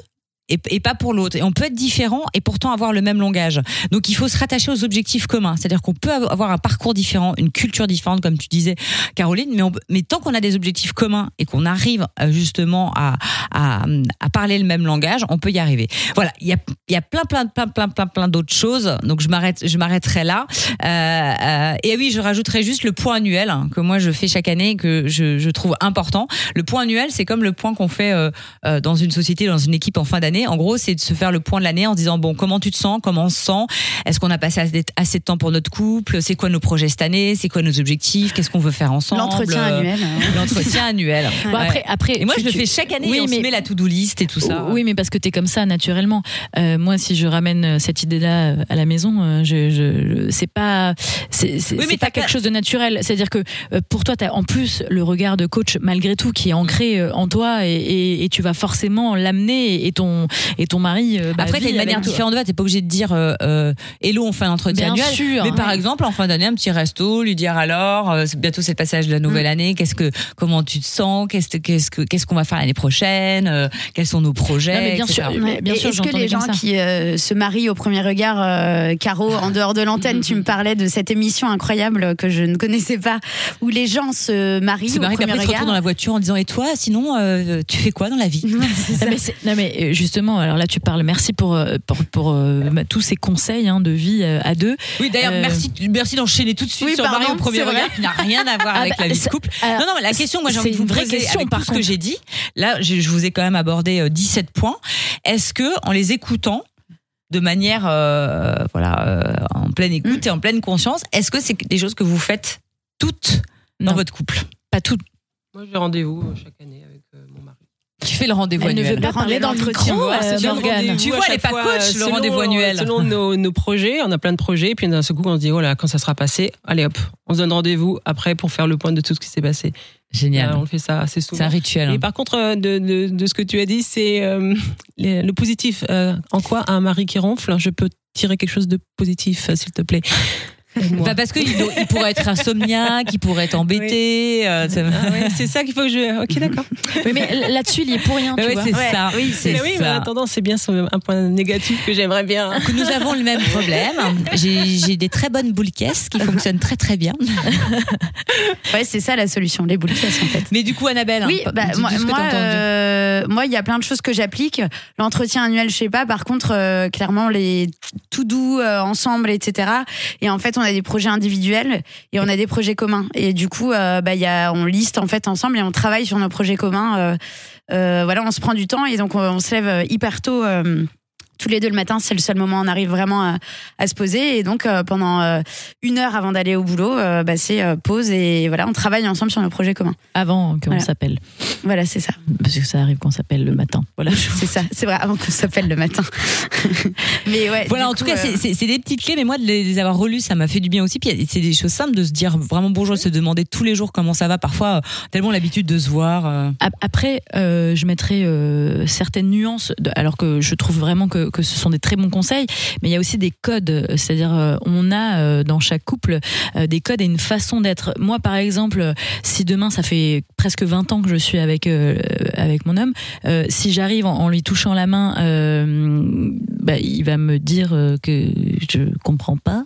Et, pas pour l'autre. Et on peut être différent et pourtant avoir le même langage. Donc il faut se rattacher aux objectifs communs. C'est-à-dire qu'on peut avoir un parcours différent, une culture différente, comme tu disais, Caroline, mais, mais tant qu'on a des objectifs communs et qu'on arrive euh, justement à, à, parler le même langage, on peut y arriver. Voilà, il y a, y a plein, plein, plein, plein, plein, plein d'autres choses. Donc je m'arrête, je m'arrêterai là. Euh, euh, et oui, je rajouterai juste le point annuel hein, que moi je fais chaque année et que je, je trouve important. Le point annuel, c'est comme le point qu'on fait dans une société, dans une équipe en fin d'année. En gros, c'est de se faire le point de l'année en se disant bon, comment tu te sens, comment on se sent, est-ce qu'on a passé assez, de temps pour notre couple, c'est quoi nos projets cette année, c'est quoi nos objectifs, qu'est-ce qu'on veut faire ensemble? L'entretien annuel. hein. L'entretien annuel. Bon, Ouais. après, après, Et moi, tu- je le tu- fais chaque année. Oui, et on mais- se met la to-do list et tout ça. Oui, mais parce que tu es comme ça naturellement. Euh, moi, si je ramène euh, cette idée-là euh, à la maison, je, je, je- c'est pas, c'est, Oui, pas t'as quelque chose de naturel. C'est-à-dire que pour toi, tu as en plus le regard de coach malgré tout qui est ancré en toi et, et, et tu vas forcément l'amener et ton et ton mari. euh, bah, Après, t'as une manière différente de T'es pas obligé de dire euh, euh, Hello, on fait un entretien Bien annuel. sûr, mais par ouais. exemple, en fin d'année, un petit resto, lui dire alors, euh, bientôt c'est le passage de la Mm. nouvelle année. Qu'est-ce que, comment tu te sens Qu'est-ce que, qu'est-ce que, qu'est-ce qu'on va faire l'année prochaine Euh, Quels sont nos projets Non, mais bien etc. sûr, mais bien sûr, Est-ce que les gens qui euh, se marient au premier regard, euh, Caro, en dehors de l'antenne, tu me parlais de cette émission incroyable que je ne connaissais pas, où les gens se marient C'est au marrant premier ils se retrouvent dans regard. la voiture en disant Et toi, sinon, euh, tu fais quoi dans la vie? Non mais, non, mais, justement, alors là tu parles, merci pour, euh, pour, pour euh, bah, tous ces conseils hein, de vie euh, à deux. Oui, d'ailleurs, Euh, merci, merci d'enchaîner tout de suite Oui, sur pardon, Marie au premier regard, qui n'a rien à voir Ah avec bah, la vie de couple. alors, non, non, la question, moi, j'ai c'est envie de vous une vraie poser question, avec par tout ce que j'ai dit. Là, je, je vous ai quand même abordé euh, 17 points. Est-ce que, en les écoutant, de manière, euh, voilà, euh, en pleine écoute Mm. et en pleine conscience, est-ce que c'est des choses que vous faites toutes dans Non. votre couple? Pas tout. Moi, j'ai rendez-vous chaque année Tu fais le rendez-vous Elle ne veut annuel. pas parler micro, voilà, euh. Tu vois, elle est chaque pas fois, coach, le selon, rendez-vous euh, annuel. Selon nos, nos projets, on a plein de projets, et puis d'un seul coup, on se dit, voilà, quand ça sera passé, allez hop, on se donne rendez-vous après pour faire le point de tout ce qui s'est passé. Génial. Euh, on fait ça assez c'est un souvent. rituel. Et par contre, euh, de, de, de ce que tu as dit, c'est euh, le positif. Euh, en quoi un mari qui ronfle, je peux tirer quelque chose de positif, s'il te plaît? Bah parce qu'il il pourrait être insomniaque, il pourrait être embêté. euh, ça- Ah ouais, c'est ça qu'il faut que je. Ok, d'accord. Oui, mais là-dessus, il est pour rien. Bah tu ouais, vois. c'est Ouais, ça. oui, c'est Mais oui, mais en ça. attendant, c'est bien un point négatif que j'aimerais bien. que nous avons le même problème. J'ai des très bonnes boules caisses qui fonctionnent très très bien. Ouais, c'est ça la solution, les boules caisses, en fait. Mais du coup, Annabelle, Oui, hein, bah, de- de moi, ce que moi, t'as entendu. euh, moi, il y a plein de choses que j'applique. L'entretien annuel, je sais pas. Par contre, euh, clairement, les tout doux euh, ensemble, etc. Et en fait, on a des projets individuels et on a des projets communs. Et du coup, euh, bah, y a, on liste en fait ensemble et on travaille sur nos projets communs. Euh, euh, voilà, on se prend du temps et donc on, on se lève euh, hyper tôt. Tous les deux le matin, c'est le seul moment où on arrive vraiment à, à se poser. Et donc, euh, pendant euh, une heure avant d'aller au boulot, euh, bah, c'est euh, pause et voilà, on travaille ensemble sur nos projets communs. Avant qu'on Voilà. s'appelle. Voilà, c'est ça. Parce que ça arrive qu'on s'appelle le matin. Voilà. C'est ça, c'est vrai, avant qu'on s'appelle le matin. mais ouais. Voilà, en tout cas, euh, c'est- des petites clés, mais moi, de les, avoir relues, ça m'a fait du bien aussi. Puis c'est des choses simples de se dire vraiment bonjour, de se demander tous les jours comment ça va. Parfois, euh, tellement l'habitude de se voir. euh. Ap- Après, euh, je mettrai euh, certaines nuances, de- alors que je trouve vraiment que que, que ce sont des très bons conseils, mais il y a aussi des codes. C'est-à-dire, euh, on a euh, dans chaque couple euh, des codes et une façon d'être. Moi, par exemple, si demain, ça fait presque 20 ans que je suis avec, euh, avec mon homme, euh, si j'arrive en, en lui touchant la main, euh, bah, il va me dire que je comprends pas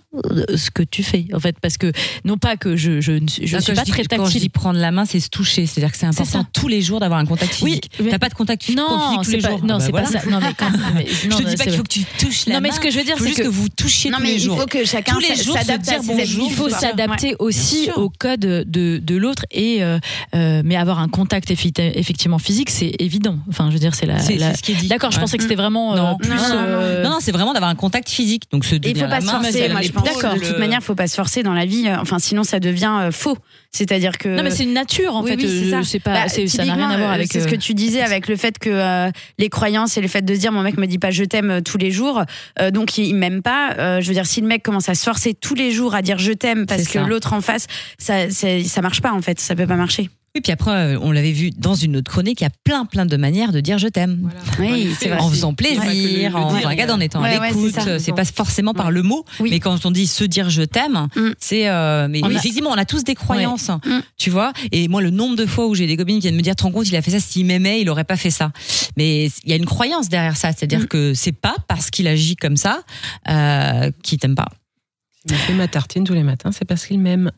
ce que tu fais. En fait, parce que, non pas que je, je, ne suis- je pas très Quand je tactile. dis prendre la main, c'est se toucher. C'est-à-dire que c'est important tous les jours d'avoir un contact Oui, physique. mais- T'as pas de contact physique Non, tous c'est les pas, jours. non, Ah bah c'est voilà. pas ça. Non, mais quand, mais- Je non, te dis pas qu'il faut que tu touches la Non, mais ce que je veux dire, faut c'est juste que- que vous touchiez Non, tous mais les il jours. faut que chacun Tous les s- jours, se s'adapte à ses habitudes. Il faut s'adapter aussi au code de, de l'autre et euh, euh, mais avoir un contact effectivement physique, c'est évident. Enfin, je veux dire, c'est la. C'est la- ce qui est dit. D'accord, je Ouais. pensais que c'était vraiment euh, Non. plus. Non, c'est vraiment d'avoir un contact physique. Donc se il faut pas se forcer, moi je pense. De toute manière, faut pas se forcer dans la vie. Enfin, sinon ça devient faux. C'est-à-dire que. Non, mais c'est une nature en Oui, fait. oui, c'est euh, ça. c'est pas, Bah, c'est- ça n'a rien à voir avec. C'est ce euh, que tu disais avec le fait que euh, les croyances et le fait de se dire mon mec me dit pas je t'aime euh, tous les jours, euh, donc il, il m'aime pas. Euh, je veux dire, si le mec commence à se forcer tous les jours à dire je t'aime parce que l'autre en face, ça, ça marche pas en fait. Ça peut pas marcher. Oui, puis après, euh, on l'avait vu dans une autre chronique, il y a plein, plein de manières de dire je t'aime. Oui, c'est vrai. En faisant plaisir, en, Ouais. regarde, en étant Ouais, à l'écoute. c'est pas forcément par le mot, Oui. mais quand on dit se dire je t'aime, Mm. c'est. euh, mais On a- effectivement, on a tous des croyances, Mm. tu vois. Et moi, le nombre de fois où j'ai des copines qui viennent me dire, te rends compte, il a fait ça, s'il m'aimait, il aurait pas fait ça. Mais il y a une croyance derrière ça, c'est-à-dire Mm. que c'est pas parce qu'il agit comme ça euh, qu'il t'aime pas. Il fait ma tartine tous les matins, c'est parce qu'il m'aime.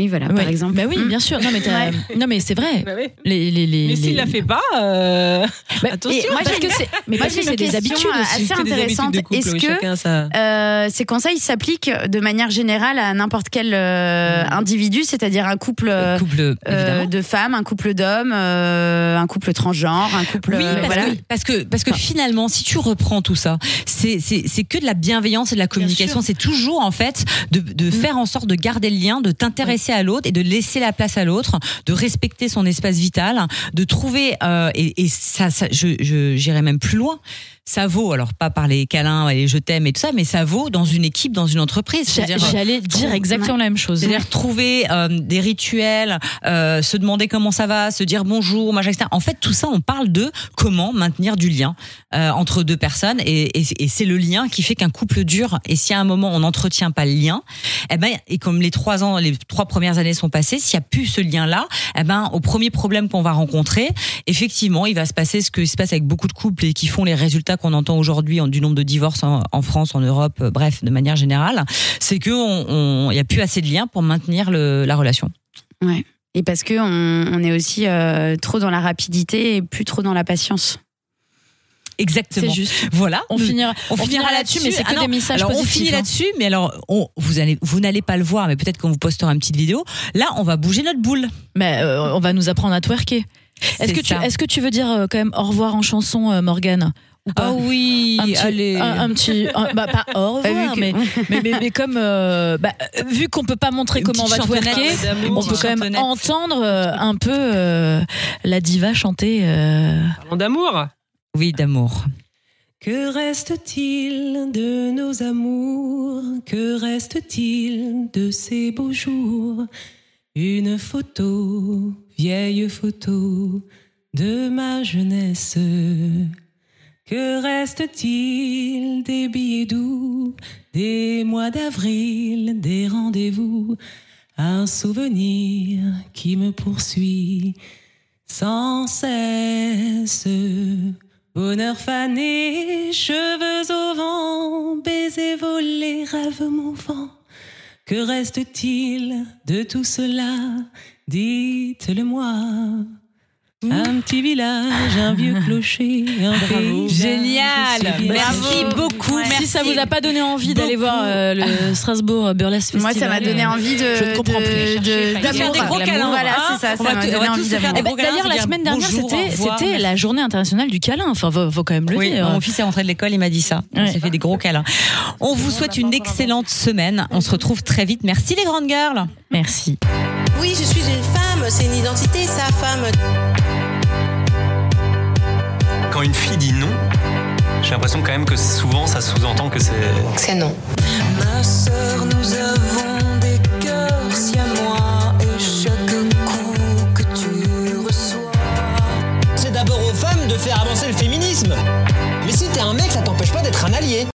Oui, voilà, ouais. par exemple. Bah oui, Mm. bien sûr. Non, mais, t'as- non, mais c'est vrai. Bah oui. Les, les, les, Mais s'il les- la fait pas, euh, Bah, attention. moi, parce que c'est. Mais moi, parce j'ai que une c'est des habitudes aussi. assez Que des habitudes intéressante. de couple, Est-ce oui, que Euh, ces conseils s'appliquent de manière générale à n'importe quel euh, individu, c'est-à-dire un couple euh, Couple, euh, de femmes, un couple d'hommes, euh, un couple transgenre, un couple. Oui, euh, parce, voilà. que, parce que parce que finalement, si tu reprends tout ça, c'est c'est c'est que de la bienveillance et de la communication. C'est toujours en fait de de faire en sorte de garder le lien, de t'intéresser à l'autre et de laisser la place à l'autre, de respecter son espace vital, de trouver euh, et, ça, je j'irais même plus loin. Ça vaut alors pas par les câlins et les je t'aime et tout ça, mais ça vaut dans une équipe, dans une entreprise. C'est-à-dire, J'allais dire exactement la même chose. c'est-à-dire trouver euh, des rituels, euh, se demander comment ça va, se dire bonjour, machin, etc. En fait, tout ça, on parle de comment maintenir du lien euh, entre deux personnes, et, et, et c'est le lien qui fait qu'un couple dure. Et si à un moment on n'entretient pas le lien, eh ben, et comme les trois ans, les trois premières années sont passées, s'il y a plus ce lien-là, eh ben, au premier problème qu'on va rencontrer, effectivement, il va se passer ce qui se passe avec beaucoup de couples et qui font les résultats qu'on entend aujourd'hui du nombre de divorces en, en France, en Europe, euh, bref, de manière générale, c'est que on- on- il y a plus assez de liens pour maintenir le, la relation. Ouais. Et parce que on, est aussi euh, trop dans la rapidité et plus trop dans la patience. Exactement. C'est juste. Voilà. On finira, On finira là-dessus, mais c'est que Ah des messages alors positifs. on finit hein. là-dessus, mais alors on, vous allez, vous n'allez pas le voir, mais peut-être qu'on vous postera une petite vidéo. Là, on va bouger notre boule. Mais euh, on va nous apprendre à twerker. Est-ce que, tu, ça. est-ce que tu veux dire euh, quand même au revoir en chanson, euh, Morgane? Ou pas Ah oui, un petit, allez. Un, un petit, un- bah, pas au revoir, Bah, que- mais, mais, mais, mais comme, euh, bah, euh, vu qu'on peut pas montrer Une comment on va twerker, on peut quand même entendre euh, un peu euh, la diva chanter. euh, Parlons d'amour. Oui, d'amour. Que reste-t-il de nos amours? Que reste-t-il de ces beaux jours? Une photo, vieille photo de ma jeunesse. Que reste-t-il des billets doux, des mois d'avril, des rendez-vous? Un souvenir qui me poursuit sans cesse. Bonheur fané, cheveux au vent, baiser volé, rêve mon vent. Que reste-t-il de tout cela? Dites-le-moi. Un petit village, un vieux clocher, un paysage Génial. Merci beau. beaucoup. Ouais. Si ça vous a pas donné envie d'aller voir euh, le Strasbourg Burlesque Festival, Moi, ça m'a donné euh, envie de. Je ne comprends de- plus. de- Faire des gros câlins. Voilà, c'est ça. On Ça m'a donné envie tous se faire d'amour. des Eh ben, gros câlins, D'ailleurs, la semaine dernière, c'était la journée internationale du câlin. Enfin, faut, faut quand même le Oui, dire. mon fils est rentré de l'école, il m'a dit ça. On Ouais. s'est fait des gros câlins. On vous souhaite une excellente semaine. On se retrouve très vite. Merci les grandes girls. Merci. Oui, je suis une femme, c'est une identité, sa femme. Quand une fille dit non, j'ai l'impression quand même que souvent ça sous-entend que c'est. C'est non. Ma sœur, nous avons des cœurs si à moi et chaque coup que tu reçois. C'est d'abord aux femmes de faire avancer le féminisme. Mais si t'es un un mec, ça t'empêche pas d'être un allié.